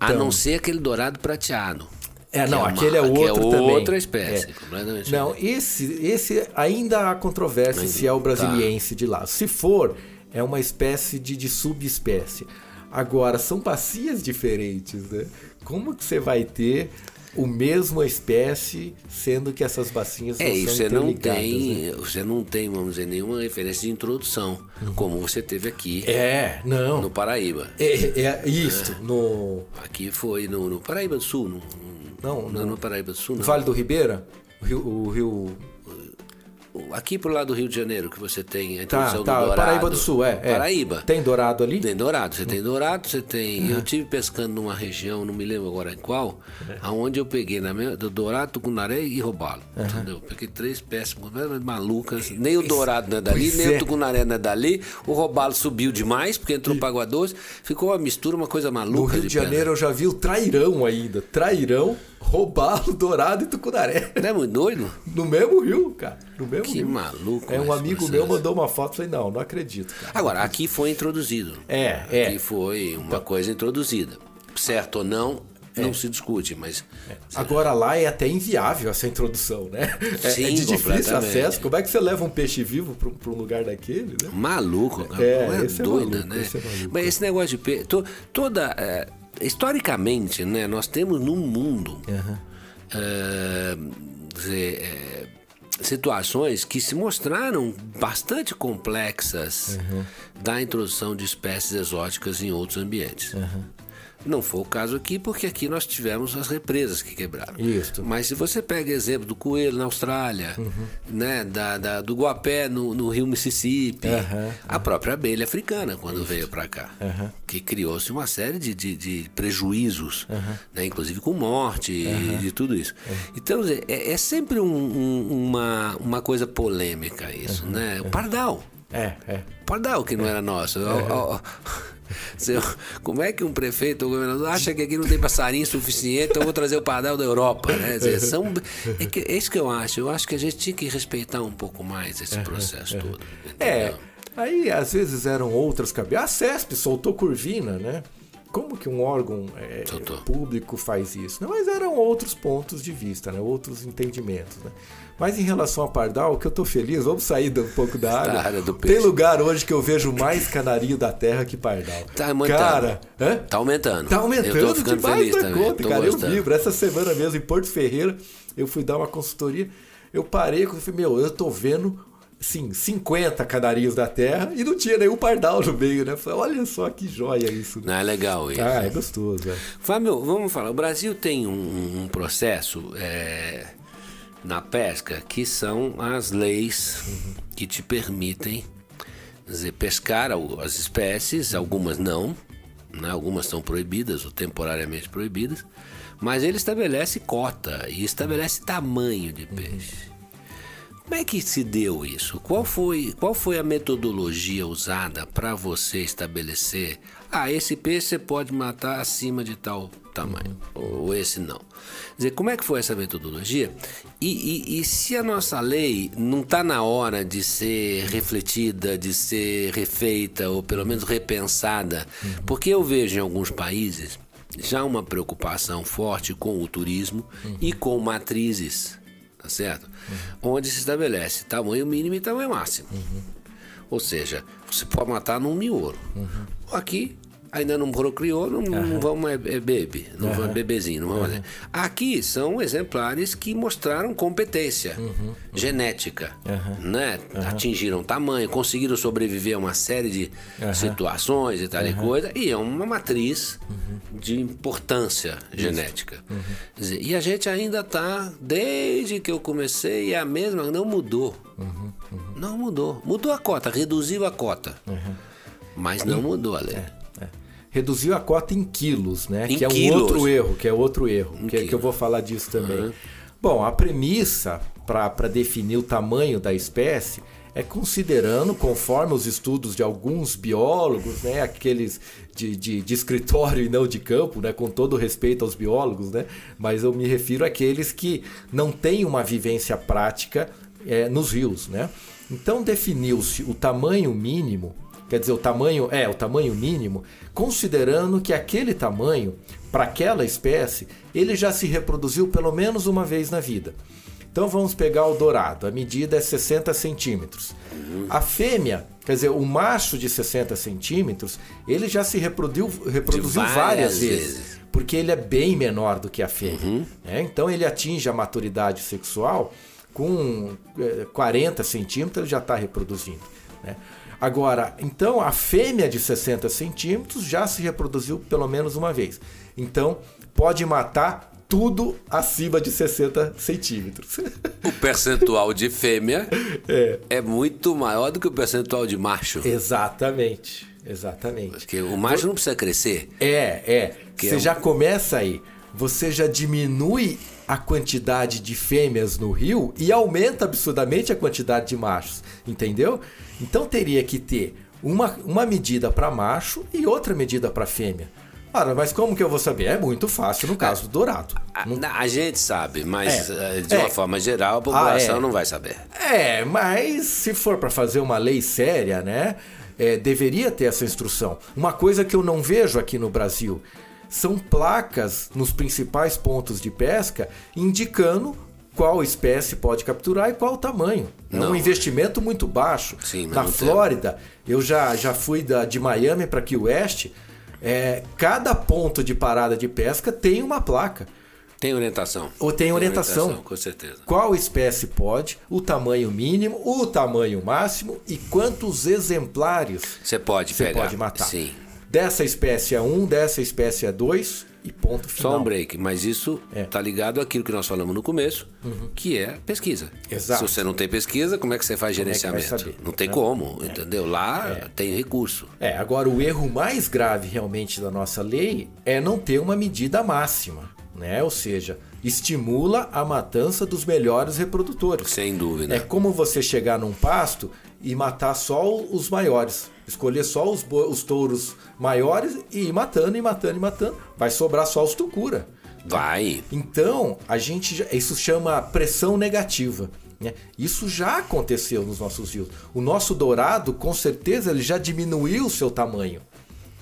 A Então, não ser aquele dourado prateado. É, não, uma- aquele é que outro também. outra espécie. É. completamente Não, diferente. esse, esse ainda há controvérsia se é o brasiliense de lá. Se for, é uma espécie de, de subespécie. Agora, são bacias diferentes, né? Como que você vai ter o mesmo espécie, sendo que essas bacias É, não são você não tem, né? você não tem, vamos dizer, nenhuma referência de introdução, como você teve aqui É, não. no Paraíba. É, é isso, no Aqui foi no, no Paraíba do Sul, no, Não, no, no Paraíba do Sul, não. Vale do Ribeira, o rio, o rio Aqui pro lado do Rio de Janeiro que você tem a Tá, introdução do tá, dourado. Paraíba do Sul, é. é. Paraíba. Tem dourado ali? Tem dourado, você tem dourado, você tem. Eu tive pescando numa região, não me lembro agora em qual, aonde eu peguei na minha, do dourado, tucunaré e robalo. Entendeu? Peguei três completamente malucas. Nem o dourado não é dali, Pois nem é. o tucunaré não é dali. O robalo subiu demais, porque entrou para água doce. Ficou uma mistura, uma coisa maluca. No Rio de pedra. Janeiro eu já vi o trairão ainda. Trairão, roubalo, dourado e tucunaré. Não é muito doido? No mesmo rio, cara. No mesmo Que rio. maluco. É um esse amigo processo. meu mandou uma foto e falei, não, não acredito, cara. Agora, aqui foi introduzido. É, é. Aqui foi uma coisa introduzida. Certo ou não, não se discute, mas. Agora lá é até inviável essa introdução, né? É, Sim, é de difícil acesso. Como é que você leva um peixe vivo para um lugar daquele, né? Maluco, cara. É, esse é doida, maluco, né? esse é. Mas esse negócio de pe... to- toda é, historicamente, né, nós temos no mundo é, dizer, é, situações que se mostraram bastante complexas da introdução de espécies exóticas em outros ambientes. Não foi o caso aqui, porque aqui nós tivemos as represas que quebraram. Isso. Mas se você pega exemplo do coelho na Austrália, né, da, da- do guapé no, no rio Mississippi, Aham, a própria abelha africana quando veio para cá, que criou-se uma série de, de, de prejuízos, né, inclusive com morte e de tudo isso. Então é, é sempre um- um- uma, uma coisa polêmica isso, né? O pardal. É, é. Pardal que não era nosso. Ó, ó. Seu- Como é que um prefeito ou governador acha que aqui não tem passarinho suficiente, então eu vou trazer o pardal da Europa? Né? Dizer, são, é, que- é isso que eu acho. Eu acho que a gente tinha que respeitar um pouco mais esse processo todo. É, entendeu? aí às vezes eram outras cabeças. A CESP soltou curvina, né? Como que um órgão é, público faz isso? né? Mas eram outros pontos de vista, né? outros entendimentos. Né? Mas em relação a Pardal, que eu tô feliz, vamos sair um pouco da área. área do Tem peixe. lugar hoje que eu vejo mais canarinho da terra que Pardal. Tá aumentando. Cara, hã? Tá aumentando. Tá Eu tô aumentando ficando demais feliz da também. conta, cara. Eu gostando. vibro. Essa semana mesmo, em Porto Ferreira, eu fui dar uma consultoria. Eu parei e falei, meu, eu tô vendo, sim, 50 canarinhos da terra e não tinha nenhum pardal no meio, né? Eu falei, olha só que joia isso. Não, é legal isso. Ah, é gostoso, velho. Fábio, vamos falar. O Brasil tem um, um processo é, na pesca que são as leis que te permitem dizer, pescar as espécies, algumas não, né? algumas são proibidas ou temporariamente proibidas, mas ele estabelece cota e estabelece tamanho de peixe. Como é que se deu isso? Qual foi, qual foi a metodologia usada para você estabelecer? Ah, esse peixe você pode matar acima de tal tamanho, ou esse não. Quer dizer, como é que foi essa metodologia? E, e, e se a nossa lei não está na hora de ser refletida, de ser refeita, ou pelo menos repensada? Porque eu vejo em alguns países já uma preocupação forte com o turismo e com matrizes, tá certo? Onde se estabelece tamanho mínimo e tamanho máximo. Ou seja, você pode matar num miolo. Aqui ainda não procriou, não, não vamos é, é bebê, não vamos bebezinho, não vamos fazer. Aqui são exemplares que mostraram competência genética, né? Atingiram tamanho, conseguiram sobreviver a uma série de situações e tal e coisa, e é uma matriz de importância genética. Quer dizer, e a gente ainda está, desde que eu comecei, é a mesma, não mudou. Não mudou. Mudou a cota, reduziu a cota. Mas não mudou a lei. Reduziu a cota em quilos, né? Em que é um quilos. outro erro, que é outro erro, que, é- que eu vou falar disso também. Uhum. Bom, a premissa para definir o tamanho da espécie é considerando, conforme os estudos de alguns biólogos, né, aqueles de, de, de escritório e não de campo, né, com todo respeito aos biólogos, né, mas eu me refiro àqueles que não têm uma vivência prática é, nos rios. Né? Então definiu-se o tamanho mínimo quer dizer, o tamanho é o tamanho mínimo, considerando que aquele tamanho, para aquela espécie, ele já se reproduziu pelo menos uma vez na vida. Então vamos pegar o dourado, a medida é 60 centímetros. A fêmea, quer dizer, o macho de 60 centímetros, ele já se reproduziu, reproduziu várias várias, vezes, vezes. porque ele é bem menor do que a fêmea. né? Então ele atinge a maturidade sexual com eh, 40 centímetros, ele já está reproduzindo. né? Agora, então a fêmea de 60 centímetros já se reproduziu pelo menos uma vez. Então pode matar tudo acima de 60 centímetros. O percentual de fêmea É. é muito maior do que o percentual de macho. Exatamente, exatamente. Porque o macho não precisa crescer. É, é. Que Você é um- já começa aí. Você já diminui a quantidade de fêmeas no rio e aumenta absurdamente a quantidade de machos. Entendeu? Então teria que ter uma, uma medida para macho e outra medida para fêmea. Ora, mas como que eu vou saber? É muito fácil no caso do dourado. A, a gente sabe, mas É. eh, de É. uma forma geral a população Ah, é. não vai saber. É, mas se for para fazer uma lei séria, né? é, deveria ter essa instrução. Uma coisa que eu não vejo aqui no Brasil são placas nos principais pontos de pesca indicando qual espécie pode capturar e qual o tamanho. É Não. um investimento muito baixo. Sim, Na tem. Flórida, eu já, já fui da, de Miami para Key West. é, cada ponto de parada de pesca tem uma placa. Tem orientação. Ou tem orientação. Com certeza. Qual espécie pode, o tamanho mínimo, o tamanho máximo e quantos exemplares Você pode você pegar. pode matar. Sim. Dessa espécie é um, dessa espécie é dois e ponto final. Só um break, mas isso É. tá ligado àquilo que nós falamos no começo, que é pesquisa. Exato. Se você não tem pesquisa, como é que você faz Como é gerenciamento? saber? não tem Não. como, entendeu? Lá tem recurso. É, agora o erro mais grave realmente da nossa lei é não ter uma medida máxima, né? Ou seja, estimula a matança dos melhores reprodutores. Sem dúvida. É como você chegar num pasto e matar só os maiores. Escolher só os, os touros maiores e ir matando, e matando, e matando. Vai sobrar só os tucura. Vai. Então, a gente isso chama pressão negativa. né? Isso já aconteceu nos nossos rios. O nosso dourado, com certeza, ele já diminuiu o seu tamanho.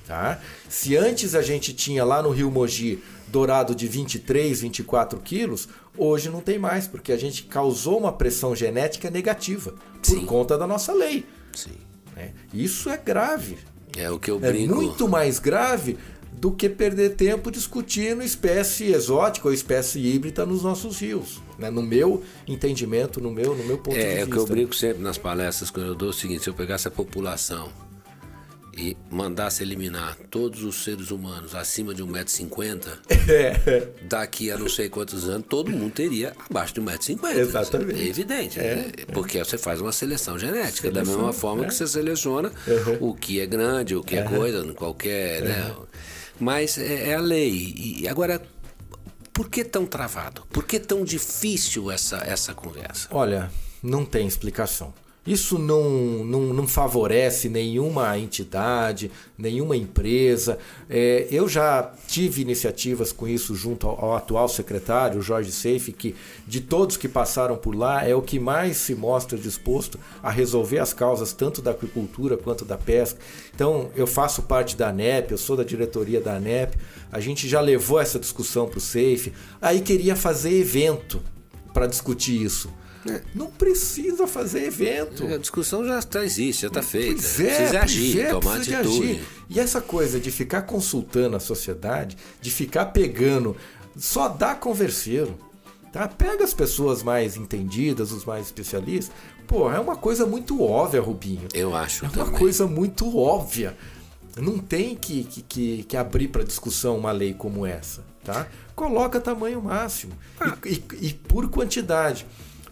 Tá? Se antes a gente tinha lá no Rio Mogi dourado de 23, 24 quilos, hoje não tem mais, porque a gente causou uma pressão genética negativa por Sim. conta da nossa lei. Sim. né? Isso é grave. É o que eu É brinco. muito mais grave do que perder tempo discutindo espécie exótica ou espécie híbrida nos nossos rios. né? No meu entendimento, no meu, no meu ponto de É, é vista. o que eu brinco sempre nas palestras quando eu dou o seguinte, se eu pegasse a população e mandasse eliminar todos os seres humanos acima de 1,50m, É, daqui a não sei quantos anos, todo mundo teria abaixo de 1,50m. Exatamente. É evidente. né? Porque você faz uma seleção genética, da Seleção, mesma forma é. que você seleciona Uhum. o que é grande, o que é coisa, qualquer. Né? Mas é, é a lei. E agora, por que tão travado? Por que tão difícil essa, essa conversa? Olha, não tem explicação. Isso não, não, não, favorece nenhuma entidade, nenhuma empresa. É, eu já tive iniciativas com isso junto ao, ao, atual secretário, Jorge Seife, que de todos que passaram por lá é o que mais se mostra disposto a resolver as causas tanto da aquicultura quanto da pesca. Então, eu faço parte da ANEP, eu sou da diretoria da ANEP, a gente já levou essa discussão para o Seife, aí queria fazer evento para discutir isso. É. Não precisa fazer evento. A discussão já tá, existe, já está feita. Pois é, precisa agir, é, tomar precisa atitude. Agir. E essa coisa de ficar consultando a sociedade, de ficar pegando, só dá converseiro. Tá? Pega as pessoas mais entendidas, os mais especialistas. Pô, é uma coisa muito óbvia, Rubinho. Eu acho. É uma também. coisa muito óbvia. Não tem que, que, que abrir para discussão uma lei como essa. Tá? Coloca tamanho máximo ah. e, e, e por quantidade.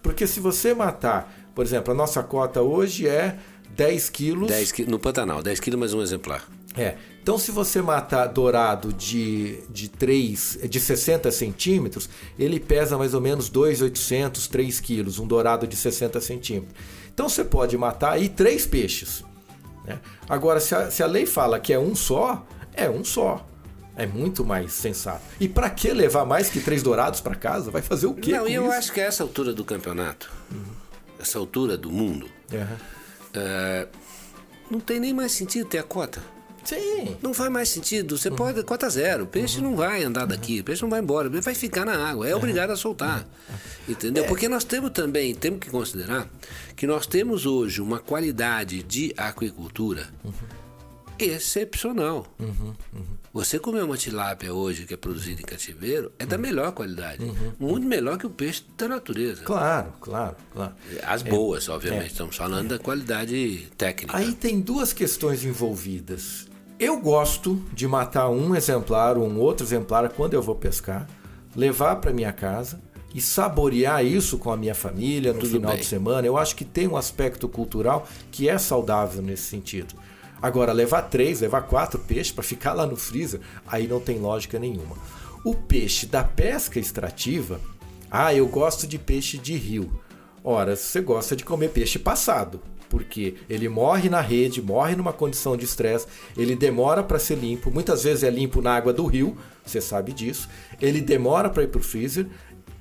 Porque se você matar, por exemplo, a nossa cota hoje é 10 quilos. 10 no Pantanal, 10 quilos mais um exemplar. É. Então, se você matar dourado de, de, 3, de 60 centímetros, ele pesa mais ou menos 2,800, 3 quilos, um dourado de 60 centímetros. Então, você pode matar aí três peixes. Né? Agora, se a, se a lei fala que é um só, é um só. É muito mais sensato. E para que levar mais que três dourados para casa? Vai fazer o quê? Não, e eu isso? acho que a essa altura do campeonato, uhum. essa altura do mundo, uhum. uh, não tem nem mais sentido ter a cota. Sim. Não faz mais sentido. Você uhum. pode. Cota zero. O peixe uhum. não vai andar daqui. O peixe não vai embora. Ele vai ficar na água. É obrigado a soltar. Entendeu? É. Porque nós temos também, temos que considerar que nós temos hoje uma qualidade de aquicultura uhum. Excepcional. Uhum. Uhum. Você comer uma tilápia hoje que é produzida em cativeiro é da melhor qualidade. Muito melhor que o peixe da natureza. Claro, claro, claro. As boas, é, obviamente. É, Estamos falando é. da qualidade técnica. Aí tem duas questões envolvidas. Eu gosto de matar um exemplar ou um outro exemplar quando eu vou pescar, levar para minha casa e saborear isso com a minha família no final bem. de semana. Eu acho que tem um aspecto cultural que é saudável nesse sentido. Agora, levar três, levar quatro peixes para ficar lá no freezer, aí não tem lógica nenhuma. O peixe da pesca extrativa, ah, eu gosto de peixe de rio. Ora, você gosta de comer peixe passado, porque ele morre na rede, morre numa condição de estresse, ele demora para ser limpo, muitas vezes é limpo na água do rio, você sabe disso. Ele demora para ir para o freezer,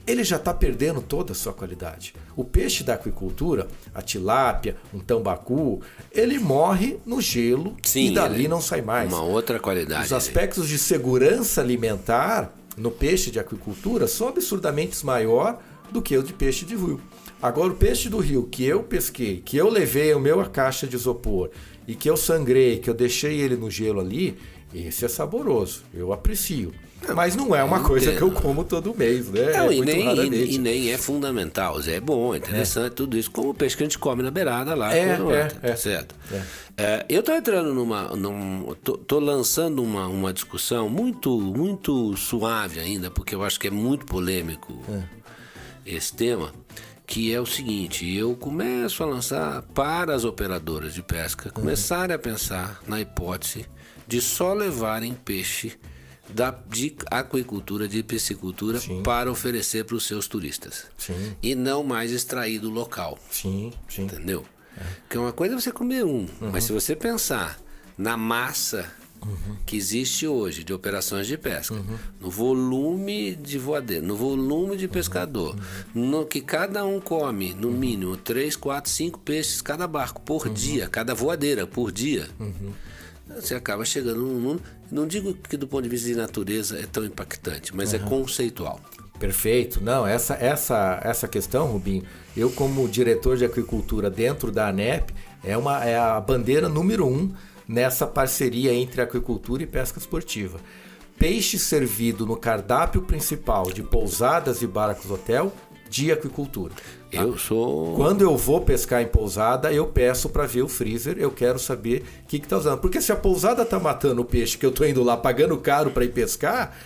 ele já está perdendo toda a sua qualidade. O peixe da aquicultura, a tilápia, um tambacu, ele morre no gelo Sim, e dali não sai mais. Uma outra qualidade. Os aspectos de segurança alimentar no peixe de aquicultura são absurdamente maior do que o de peixe de rio. Agora, o peixe do rio que eu pesquei, que eu levei o meu a caixa de isopor e que eu sangrei, que eu deixei ele no gelo ali, esse é saboroso. Eu aprecio. Mas não é uma coisa que eu como todo mês, né? Não, é e, nem, e, e, nem é fundamental. É bom, é interessante, é. tudo isso. Como o peixe que a gente come na beirada lá. É, é, é, certo. É. É, eu estou entrando numa. Num, tô, tô, lançando uma, uma discussão muito, muito suave ainda, porque eu acho que é muito polêmico é. esse tema. Que é o seguinte, eu começo a lançar para as operadoras de pesca começarem a pensar na hipótese de só levarem peixe da, de aquicultura, de piscicultura sim. para oferecer para os seus turistas. Sim. E não mais extrair do local. Sim, sim. Entendeu? É. Porque uma coisa é você comer um, uhum. mas se você pensar na massa uhum. que existe hoje de operações de pesca, uhum. no volume de voadeiro, no volume de pescador, uhum. no que cada um come, no mínimo, 3, 4, 5 peixes cada barco por uhum. dia, cada voadeira por dia uhum você acaba chegando num mundo. Não digo que do ponto de vista de natureza é tão impactante, mas uhum. é conceitual. Perfeito. Não, essa, essa, essa questão, Rubinho, eu como diretor de aquicultura dentro da ANEP, é, uma, é a bandeira número um nessa parceria entre aquicultura e pesca esportiva. Peixe servido no cardápio principal de pousadas e barcos hotel de aquicultura. Eu sou. Quando eu vou pescar em pousada, eu peço para ver o freezer, eu quero saber o que está usando. Porque se a pousada está matando o peixe que eu estou indo lá pagando caro para ir pescar,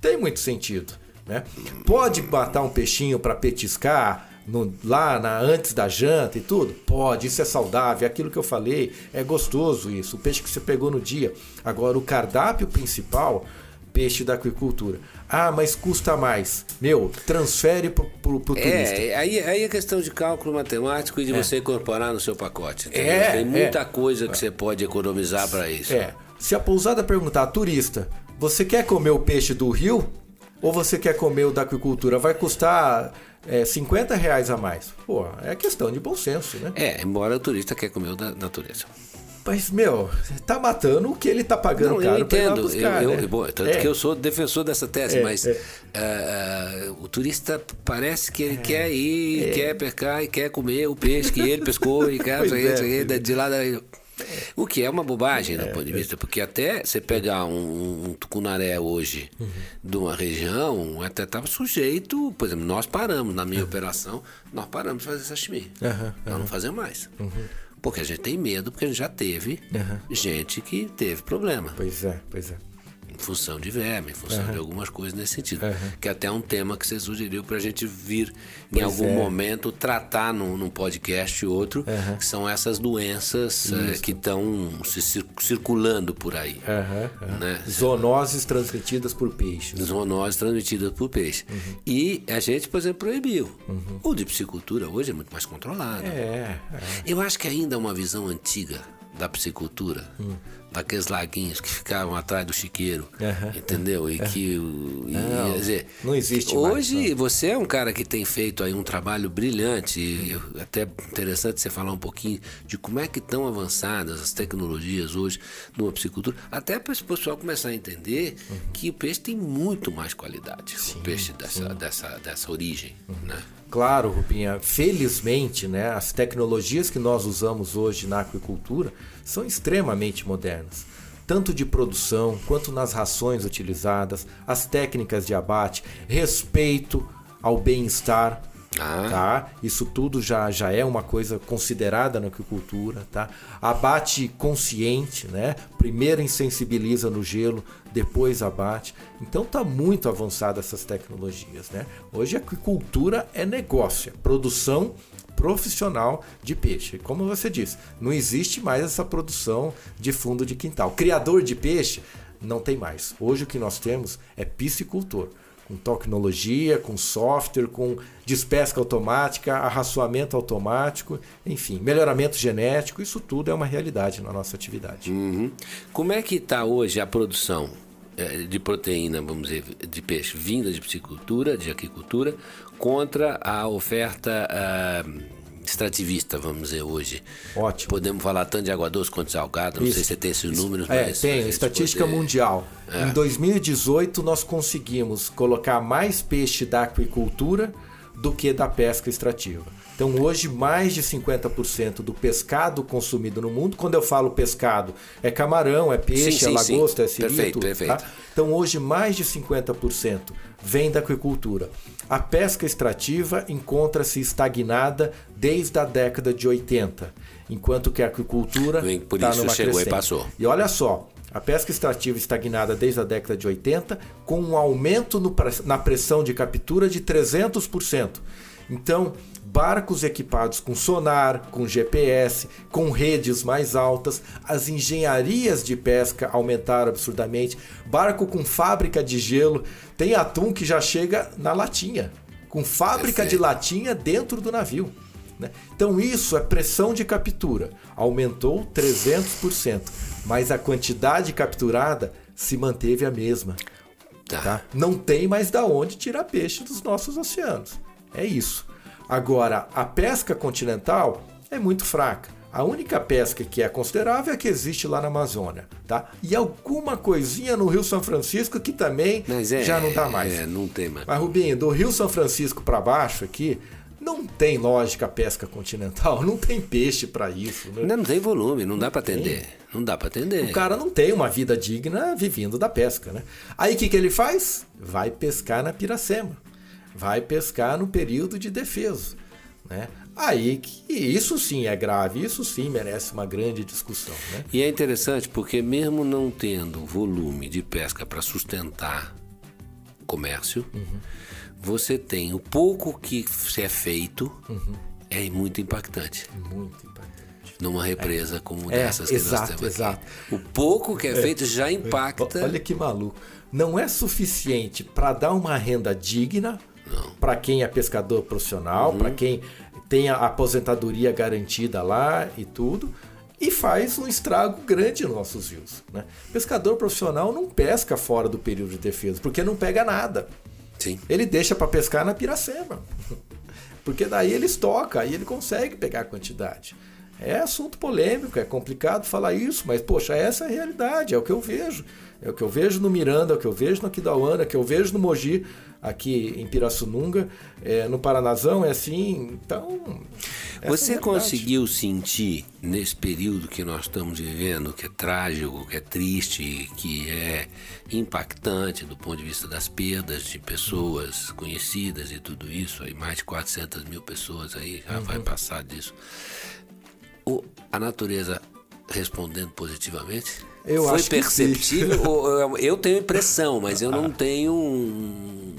tem muito sentido. Né? Pode matar um peixinho para petiscar no, lá na, antes da janta e tudo? Pode, isso é saudável, é aquilo que eu falei, é gostoso isso, o peixe que você pegou no dia. Agora, o cardápio principal peixe da aquicultura. Ah, mas custa mais. Meu, transfere pro, pro, pro turista. É, aí, aí é questão de cálculo matemático e de você incorporar no seu pacote. entendeu? É, Tem muita é. coisa que você pode economizar para isso. É. Se a pousada perguntar, turista, você quer comer o peixe do rio ou você quer comer o da aquicultura? Vai custar é, 50 reais a mais. Pô, é questão de bom senso, né? É, embora o turista quer comer o da natureza. Mas, meu, tá matando o que ele tá pagando Não, caro eu entendo. buscar, eu, eu- né? bom, tanto É. que eu sou defensor dessa tese, É, mas é. ah, o turista parece que ele quer ir, quer pescar e quer comer o peixe que ele pescou e quer É. Aí, é, é. de lá daí. O que é uma bobagem do ponto de vista, porque até você pegar um, um tucunaré hoje Uhum. de uma região, até estava sujeito, por exemplo, nós paramos na É. minha operação, nós paramos de fazer sashimi. Aham, Nós não fazemos mais. Uhum. Porque a gente tem medo, porque a gente já teve Aham. gente que teve problema Pois é, pois é. Em função de verme, em função de algumas coisas nesse sentido. Aham. Que até é um tema que você sugeriu para a gente vir em Pois algum é. momento tratar num, num podcast ou outro, Aham. que são essas doenças eh, que estão se cir- circulando por aí. Né? Zoonoses transmitidas por peixes. Zoonoses transmitidas por peixe. Uhum. E a gente, por exemplo, proibiu. O de piscicultura hoje é muito mais controlado. É, é. Eu acho que ainda é uma visão antiga da piscicultura, daqueles laguinhos que ficavam atrás do chiqueiro, Aham. entendeu? E que. e, Não, dizer, não existe mais, Hoje você é um cara que tem feito aí um trabalho brilhante, e até interessante você falar um pouquinho de como é que estão avançadas as tecnologias hoje numa piscicultura, até para esse pessoal começar a entender que o peixe tem muito mais qualidade, o peixe dessa, dessa, dessa origem, né? Claro, Rubinha, felizmente, né, as tecnologias que nós usamos hoje na aquicultura são extremamente modernas. Tanto de produção quanto nas rações utilizadas, as técnicas de abate, respeito ao bem-estar. Ah. Tá? Isso tudo já, já é uma coisa considerada na aquicultura. Tá? Abate consciente, né? primeiro insensibiliza no gelo, depois abate. Então tá muito avançada essas tecnologias. Né? Hoje a aquicultura é negócio, é produção profissional de peixe. Como você disse, não existe mais essa produção de fundo de quintal. Criador de peixe não tem mais. Hoje o que nós temos é piscicultor com tecnologia, com software, com despesca automática, arraçoamento automático, enfim, melhoramento genético, isso tudo é uma realidade na nossa atividade. Uhum. Como é que está hoje a produção de proteína, vamos dizer, de peixe vinda de piscicultura, de aquicultura, contra a oferta ah, extrativista, vamos dizer, hoje? Ótimo. Podemos falar tanto de água doce quanto de salgado, não Isso. sei se você tem esses números, É, mas... tem, estatística poder- mundial. Em 2018, nós conseguimos colocar mais peixe da aquicultura do que da pesca extrativa. Então, hoje, mais de 50% do pescado consumido no mundo, quando eu falo pescado, é camarão, é peixe, Sim, sim, é lagosta, é sim. siri, Perfeito, tudo, perfeito. tá? Então, hoje, mais de 50% vem da aquicultura. A pesca extrativa encontra-se estagnada desde a década de 80, enquanto que a aquicultura está isso numa chegou e crescente. passou. E olha só, a pesca extrativa estagnada desde a década de 80, com um aumento no na pressão de captura de 300%. Então, barcos equipados com sonar, com GPS, com redes mais altas, as engenharias de pesca aumentaram absurdamente, barco com fábrica de gelo, tem atum que já chega na latinha, com fábrica de Perfeito. latinha dentro do navio. né? Então isso é pressão de captura, aumentou 300%, mas a quantidade capturada se manteve a mesma. Tá. Tá? Não tem mais da onde tirar peixe dos nossos oceanos. É isso. Agora, a pesca continental é muito fraca. A única pesca que é considerável é que existe lá na Amazônia, tá? E alguma coisinha no Rio São Francisco que também Mas é, já não dá mais. É, não tem mais. Mas Rubinho, do Rio São Francisco para baixo aqui, não tem lógica a pesca continental, não tem peixe para isso. Né? Ainda não tem volume, não dá para atender. Não dá para atender. O cara não tem uma vida digna vivendo da pesca, né? Aí o que, que ele faz? Vai pescar na Piracema. Vai pescar no período de defeso, né? Aí que isso sim é grave, isso sim merece uma grande discussão, né? E é interessante porque mesmo não tendo volume de pesca para sustentar o comércio, Uhum. você tem o pouco que se é feito Uhum. é muito impactante. Muito importante. Numa represa como É, dessas que exato, nós temos exato. aqui. O pouco que é feito já impacta. Olha que maluco. não é suficiente para dar uma renda digna para quem é pescador profissional, uhum. para quem tem a aposentadoria garantida lá e tudo, e faz um estrago grande nos nossos rios. Né? Pescador profissional não pesca fora do período de defesa, porque não pega nada. Sim. Ele deixa para pescar na Piracema. Porque daí ele estoca, aí ele consegue pegar a quantidade. É assunto polêmico, é complicado falar isso, mas poxa, essa é a realidade, é o que eu vejo. É o que eu vejo no Miranda, é o que eu vejo no Aquidauana, é o que eu vejo no Mogi, aqui em Pirassununga, é, no Paranazão, é assim. Então. Você é conseguiu sentir nesse período que nós estamos vivendo, que é trágico, que é triste, que é impactante do ponto de vista das perdas de pessoas conhecidas e tudo isso, aí mais de 400 mil pessoas aí já uhum. vai passar disso. O, a natureza respondendo positivamente? Eu Foi acho perceptível? ou, eu tenho impressão, mas eu não ah. tenho um,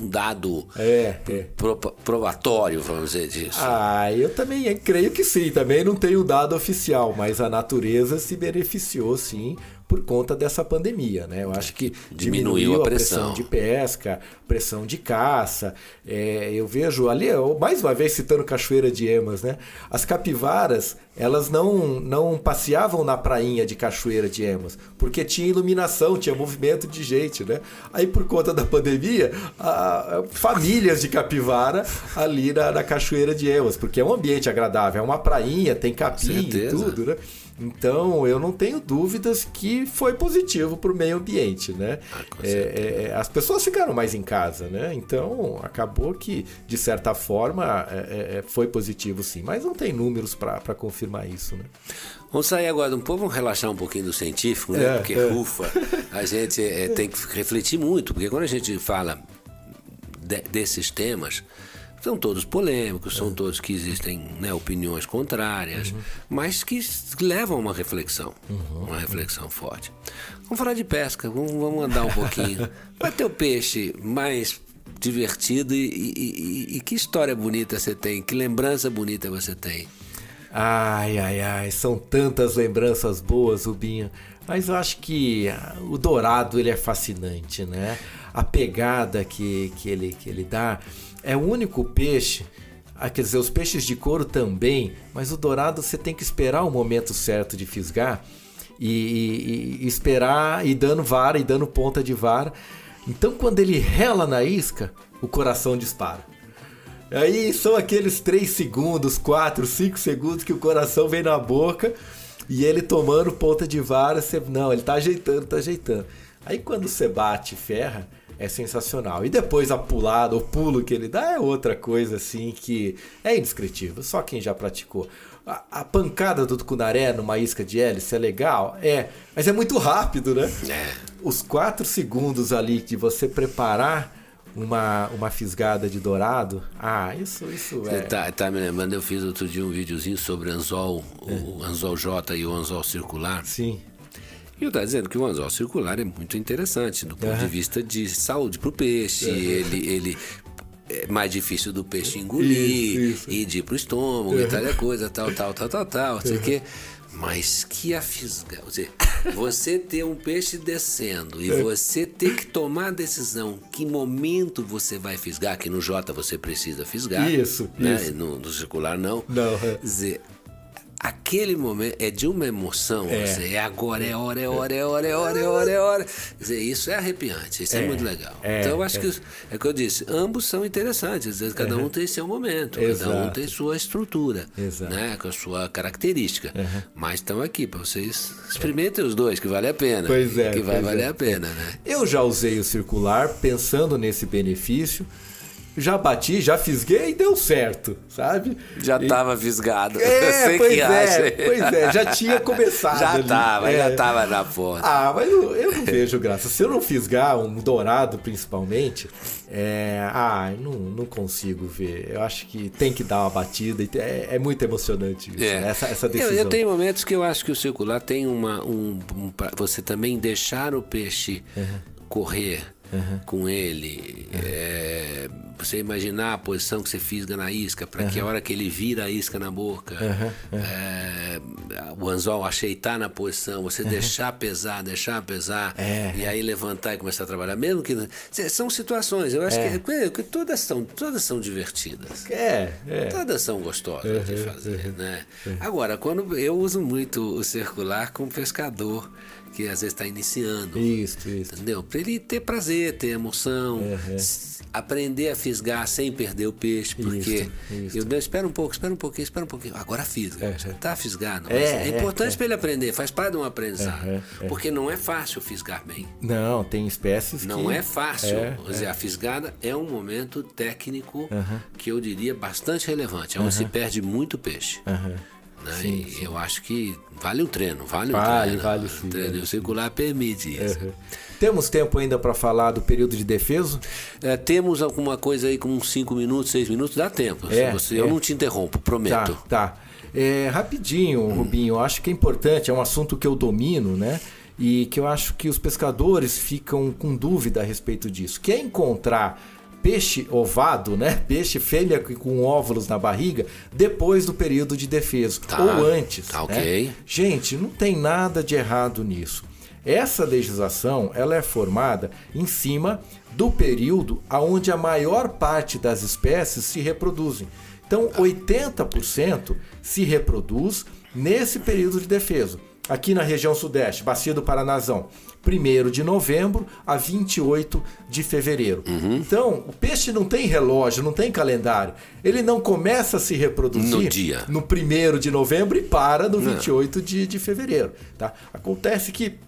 um dado é, é. Pro, probatório, vamos dizer disso. Ah, eu também creio que sim. Também não tenho dado oficial, mas a natureza se beneficiou sim por conta dessa pandemia. Né? Eu acho que diminuiu, diminuiu a, pressão. pressão. de pesca, pressão de caça. É, eu vejo ali, mais uma vez citando Cachoeira de Emas, né? as capivaras elas não, não passeavam na prainha de Cachoeira de Emas, porque tinha iluminação, tinha movimento de gente. Né? Aí, por conta da pandemia, a, a, famílias de capivara ali na, na Cachoeira de Emas, porque é um ambiente agradável, é uma prainha, tem capim e tudo. Né? Então, eu não tenho dúvidas que foi positivo para o meio ambiente, né? Ah, é, é, é, as pessoas ficaram mais em casa, né? Então, acabou que, de certa forma, é, é, é foi positivo sim. Mas não tem números para confirmar isso, né? Vamos sair agora um pouco, vamos relaxar um pouquinho do científico, né? porque, ufa, a gente tem que refletir muito, porque quando a gente fala de, desses temas são todos polêmicos, são todos que existem né, opiniões contrárias, uhum. mas que levam a uma reflexão, uhum. uma reflexão forte. Vamos falar de pesca, vamos, vamos andar um pouquinho. Vai ter o peixe mais divertido e, e, e, e, que história bonita você tem, que lembrança bonita você tem. Ai, ai, ai, são tantas lembranças boas, Rubinho. Mas eu acho que o dourado ele é fascinante, né? A pegada que, que, ele, que ele dá é o único peixe. Ah, quer dizer, os peixes de couro também, mas o dourado você tem que esperar o momento certo de fisgar e, e, e esperar e dando vara e dando ponta de vara. Então, quando ele rela na isca, o coração dispara. Aí são aqueles 3 segundos, 4, 5 segundos que o coração vem na boca e ele tomando ponta de vara, você, não, ele tá ajeitando, tá ajeitando. Aí quando você bate ferra, é sensacional. E depois a pulada, o pulo que ele dá é outra coisa assim que é indescritível. Só quem já praticou. A, a pancada do tucunaré numa isca de hélice é legal? É. Mas é muito rápido, né? É. Os quatro segundos ali de você preparar uma, uma fisgada de dourado. Ah, isso, isso é. Tá, tá me lembrando, eu fiz outro dia um videozinho sobre anzol, é. o anzol J e o anzol circular. Sim. E eu estava dizendo que o anzol circular é muito interessante do ponto de vista de saúde para o peixe. Ele, ele é mais difícil do peixe engolir isso, isso. e de ir para o estômago e tal, coisa, tal, tal, tal, tal, tal, sei que. Mas que afisga. Você ter um peixe descendo e é. você ter que tomar a decisão que momento você vai fisgar, que no J você precisa fisgar. Isso, né? isso. No, no circular não. Não, é. Dizer, aquele momento é de uma emoção. É, dizer, é agora, é hora, é hora, é hora, é hora, é hora, é hora. Quer dizer, isso é arrepiante, isso é, é muito legal. É, então eu acho é. que é o que eu disse, ambos são interessantes. Dizer, cada um tem seu momento, Exato. cada um tem sua estrutura, Exato. né, com a sua característica. Uhum. Mas estão aqui para vocês experimentem os dois, que vale a pena. Pois é. Que vai valer é. a pena, né? Eu já usei o circular pensando nesse benefício já bati, já fisguei e deu certo, sabe? Já estava fisgado. É, pois é, acha. pois é, já tinha começado. já ali. tava, é. já tava na porta. Ah, mas eu, eu não vejo graça. Se eu não fisgar um dourado, principalmente, é, ah, não, não consigo ver. Eu acho que tem que dar uma batida. É, é muito emocionante isso, é. essa, essa decisão. Eu, eu, tenho momentos que eu acho que o circular tem uma. Um, um você também deixar o peixe uhum. correr com ele, é, você imaginar a posição que você fisga na isca, para que a hora que ele vira a isca na boca, é, o anzol acheitar na posição, você deixar pesar, deixar pesar, É. e aí levantar e começar a trabalhar. Mesmo que. São situações, eu acho que, que todas, são, todas são divertidas. É, é. Todas são gostosas de fazer, né? Agora, quando eu uso muito o circular com pescador, que às vezes está iniciando. Isso, isso. Entendeu? Para ele ter prazer, ter emoção, aprender a fisgar sem perder o peixe, porque Isso, isso. eu não, espera um pouco, espera um pouquinho, espera um pouquinho. Agora fisga. É, Já tá fisgado. É, mas é, é, importante é. para ele aprender, faz parte de um aprendizado. É, é. Porque não é fácil fisgar bem. Não, tem espécies Não que... é fácil. É, Quer dizer, a fisgada é um momento técnico que eu diria bastante relevante. É onde se perde muito peixe. Né? E eu acho que vale um treino, vale, Vale, um treino. vale O sim, treino vale circular permite isso. Uhum. Temos tempo ainda para falar do período de defeso? É, temos alguma coisa aí com uns 5 minutos, 6 minutos, dá tempo. É, você, Eu é. não te interrompo, Tá, prometo. tá. É, rapidinho, Rubinho, eu acho que é importante, é um assunto que eu domino, né? E que eu acho que os pescadores ficam com dúvida a respeito disso. Quer encontrar peixe ovado, né? Peixe fêmea com óvulos na barriga depois do período de defeso Tá, ou antes. tá né? ok. Gente, não tem nada de errado nisso. Essa legislação ela é formada em cima do período onde a maior parte das espécies se reproduzem. Então, 80% se reproduz nesse período de defeso. Aqui na região sudeste, Bacia do Paranazão, 1 de novembro a 28 de fevereiro. Então, o peixe não tem relógio, não tem calendário. Ele não começa a se reproduzir No dia. no 1 de novembro e para no 28 de, de fevereiro. Tá? Acontece que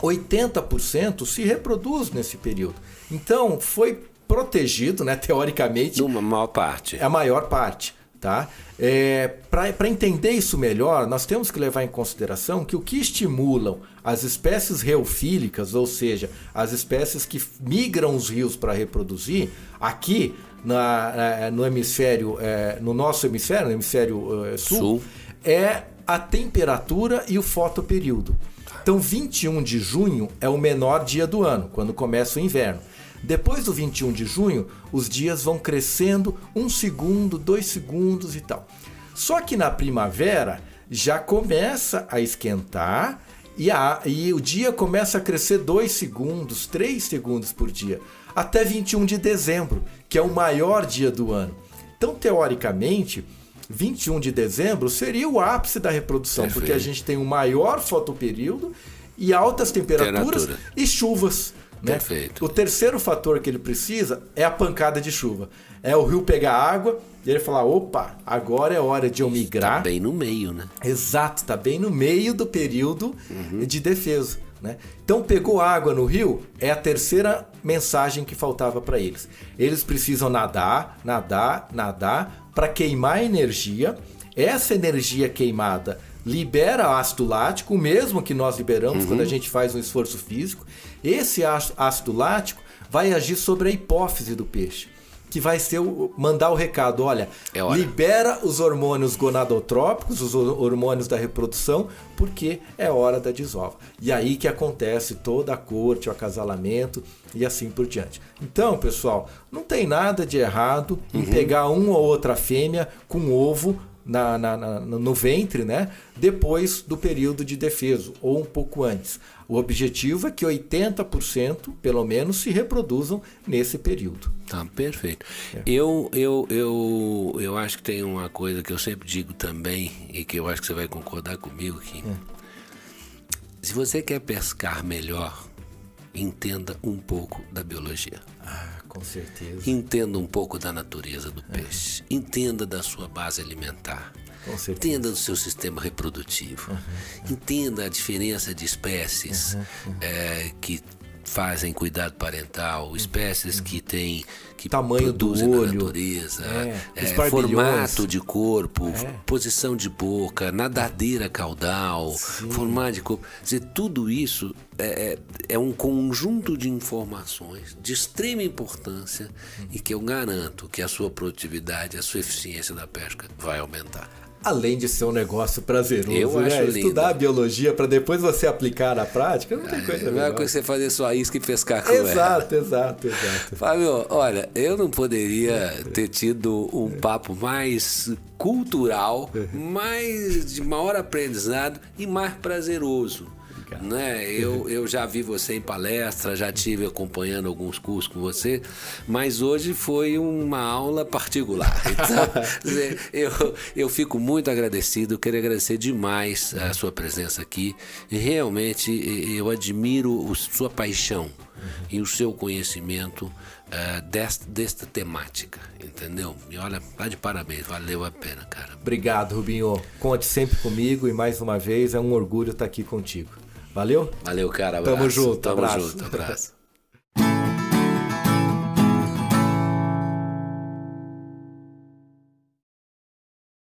80% se reproduz nesse período. Então, foi protegido, né, teoricamente, Numa maior parte. é a maior parte. Tá? É, Para entender isso melhor, nós temos que levar em consideração que o que estimulam as espécies reofílicas, ou seja, as espécies que migram os rios para reproduzir, aqui na, no hemisfério, eh, no nosso hemisfério, no hemisfério eh, sul, Sul. é a temperatura e o fotoperíodo. Então, 21 de junho é o menor dia do ano, quando começa o inverno. Depois do 21 de junho, os dias vão crescendo um segundo, dois segundos e tal. Só que na primavera já começa a esquentar e, a- e o dia começa a crescer dois segundos, três segundos por dia, até 21 de dezembro, que é o maior dia do ano. Então, teoricamente, 21 de dezembro seria o ápice da reprodução, Perfeito. porque a gente tem o maior fotoperíodo e altas temperaturas Temperatura. e chuvas. Né? Perfeito. O terceiro fator que ele precisa é a pancada de chuva. É o rio pegar água e ele falar: opa, agora é hora de eu Tá migrar. bem no meio, né? Exato, tá bem no meio do período Uhum. de defesa. Né? Então pegou água no rio é a terceira mensagem que faltava para eles. Eles precisam nadar, nadar, nadar para queimar energia. Essa energia queimada libera ácido lático, o mesmo que nós liberamos quando a gente faz um esforço físico. Esse ácido lático vai agir sobre a hipófise do peixe, que vai ser o, mandar o recado, olha, É libera os hormônios gonadotrópicos, os hor- hormônios da reprodução, porque é hora da desova. E aí que acontece toda a corte, o acasalamento e assim por diante. Então, pessoal, não tem nada de errado em pegar uma ou outra fêmea com ovo na, na- na- no ventre, né? Depois do período de defeso, ou um pouco antes. O objetivo é que 80%, pelo menos, se reproduzam nesse período. Tá, perfeito. É. Eu, eu, eu, eu acho que tem uma coisa que eu sempre digo também, e que eu acho que você vai concordar comigo, que É. se você quer pescar melhor, entenda um pouco da biologia. Ah, com certeza. Entenda um pouco da natureza do peixe. Entenda da sua base alimentar. Com certeza. Entenda do seu sistema reprodutivo. Entenda a diferença de espécies eh, que fazem cuidado parental, espécies que têm que Tamanho do produzem na olho. natureza, É, barbilhões. formato de corpo, É. posição de boca, nadadeira caudal, formato de corpo. Dizer, tudo isso é, é- é um conjunto de informações de extrema importância e que eu garanto que a sua produtividade, a sua eficiência da pesca vai aumentar. Além de ser um negócio prazeroso. Eu né? acho lindo. Estudar biologia para depois você aplicar na prática, não tem coisa Não é melhor. coisa você fazer sua isca e pescar com ela. Exato, exato, exato. Fábio, olha, eu não poderia ter tido um papo mais cultural, mais de maior aprendizado e mais prazeroso. Né? Eu, eu já vi você em palestra, já tive acompanhando alguns cursos com você, mas hoje foi uma aula particular. Então, eu, eu fico muito agradecido, quero agradecer demais a sua presença aqui. Realmente eu admiro o- sua paixão e o seu conhecimento eh, desta, desta temática, entendeu? E olha, tá de parabéns, valeu a pena, cara. Obrigado, Rubinho. Conte sempre comigo e mais uma vez é um orgulho estar aqui contigo. Valeu? Valeu, cara. Tamo Abraço. junto, Tamo abraço. junto, abraço.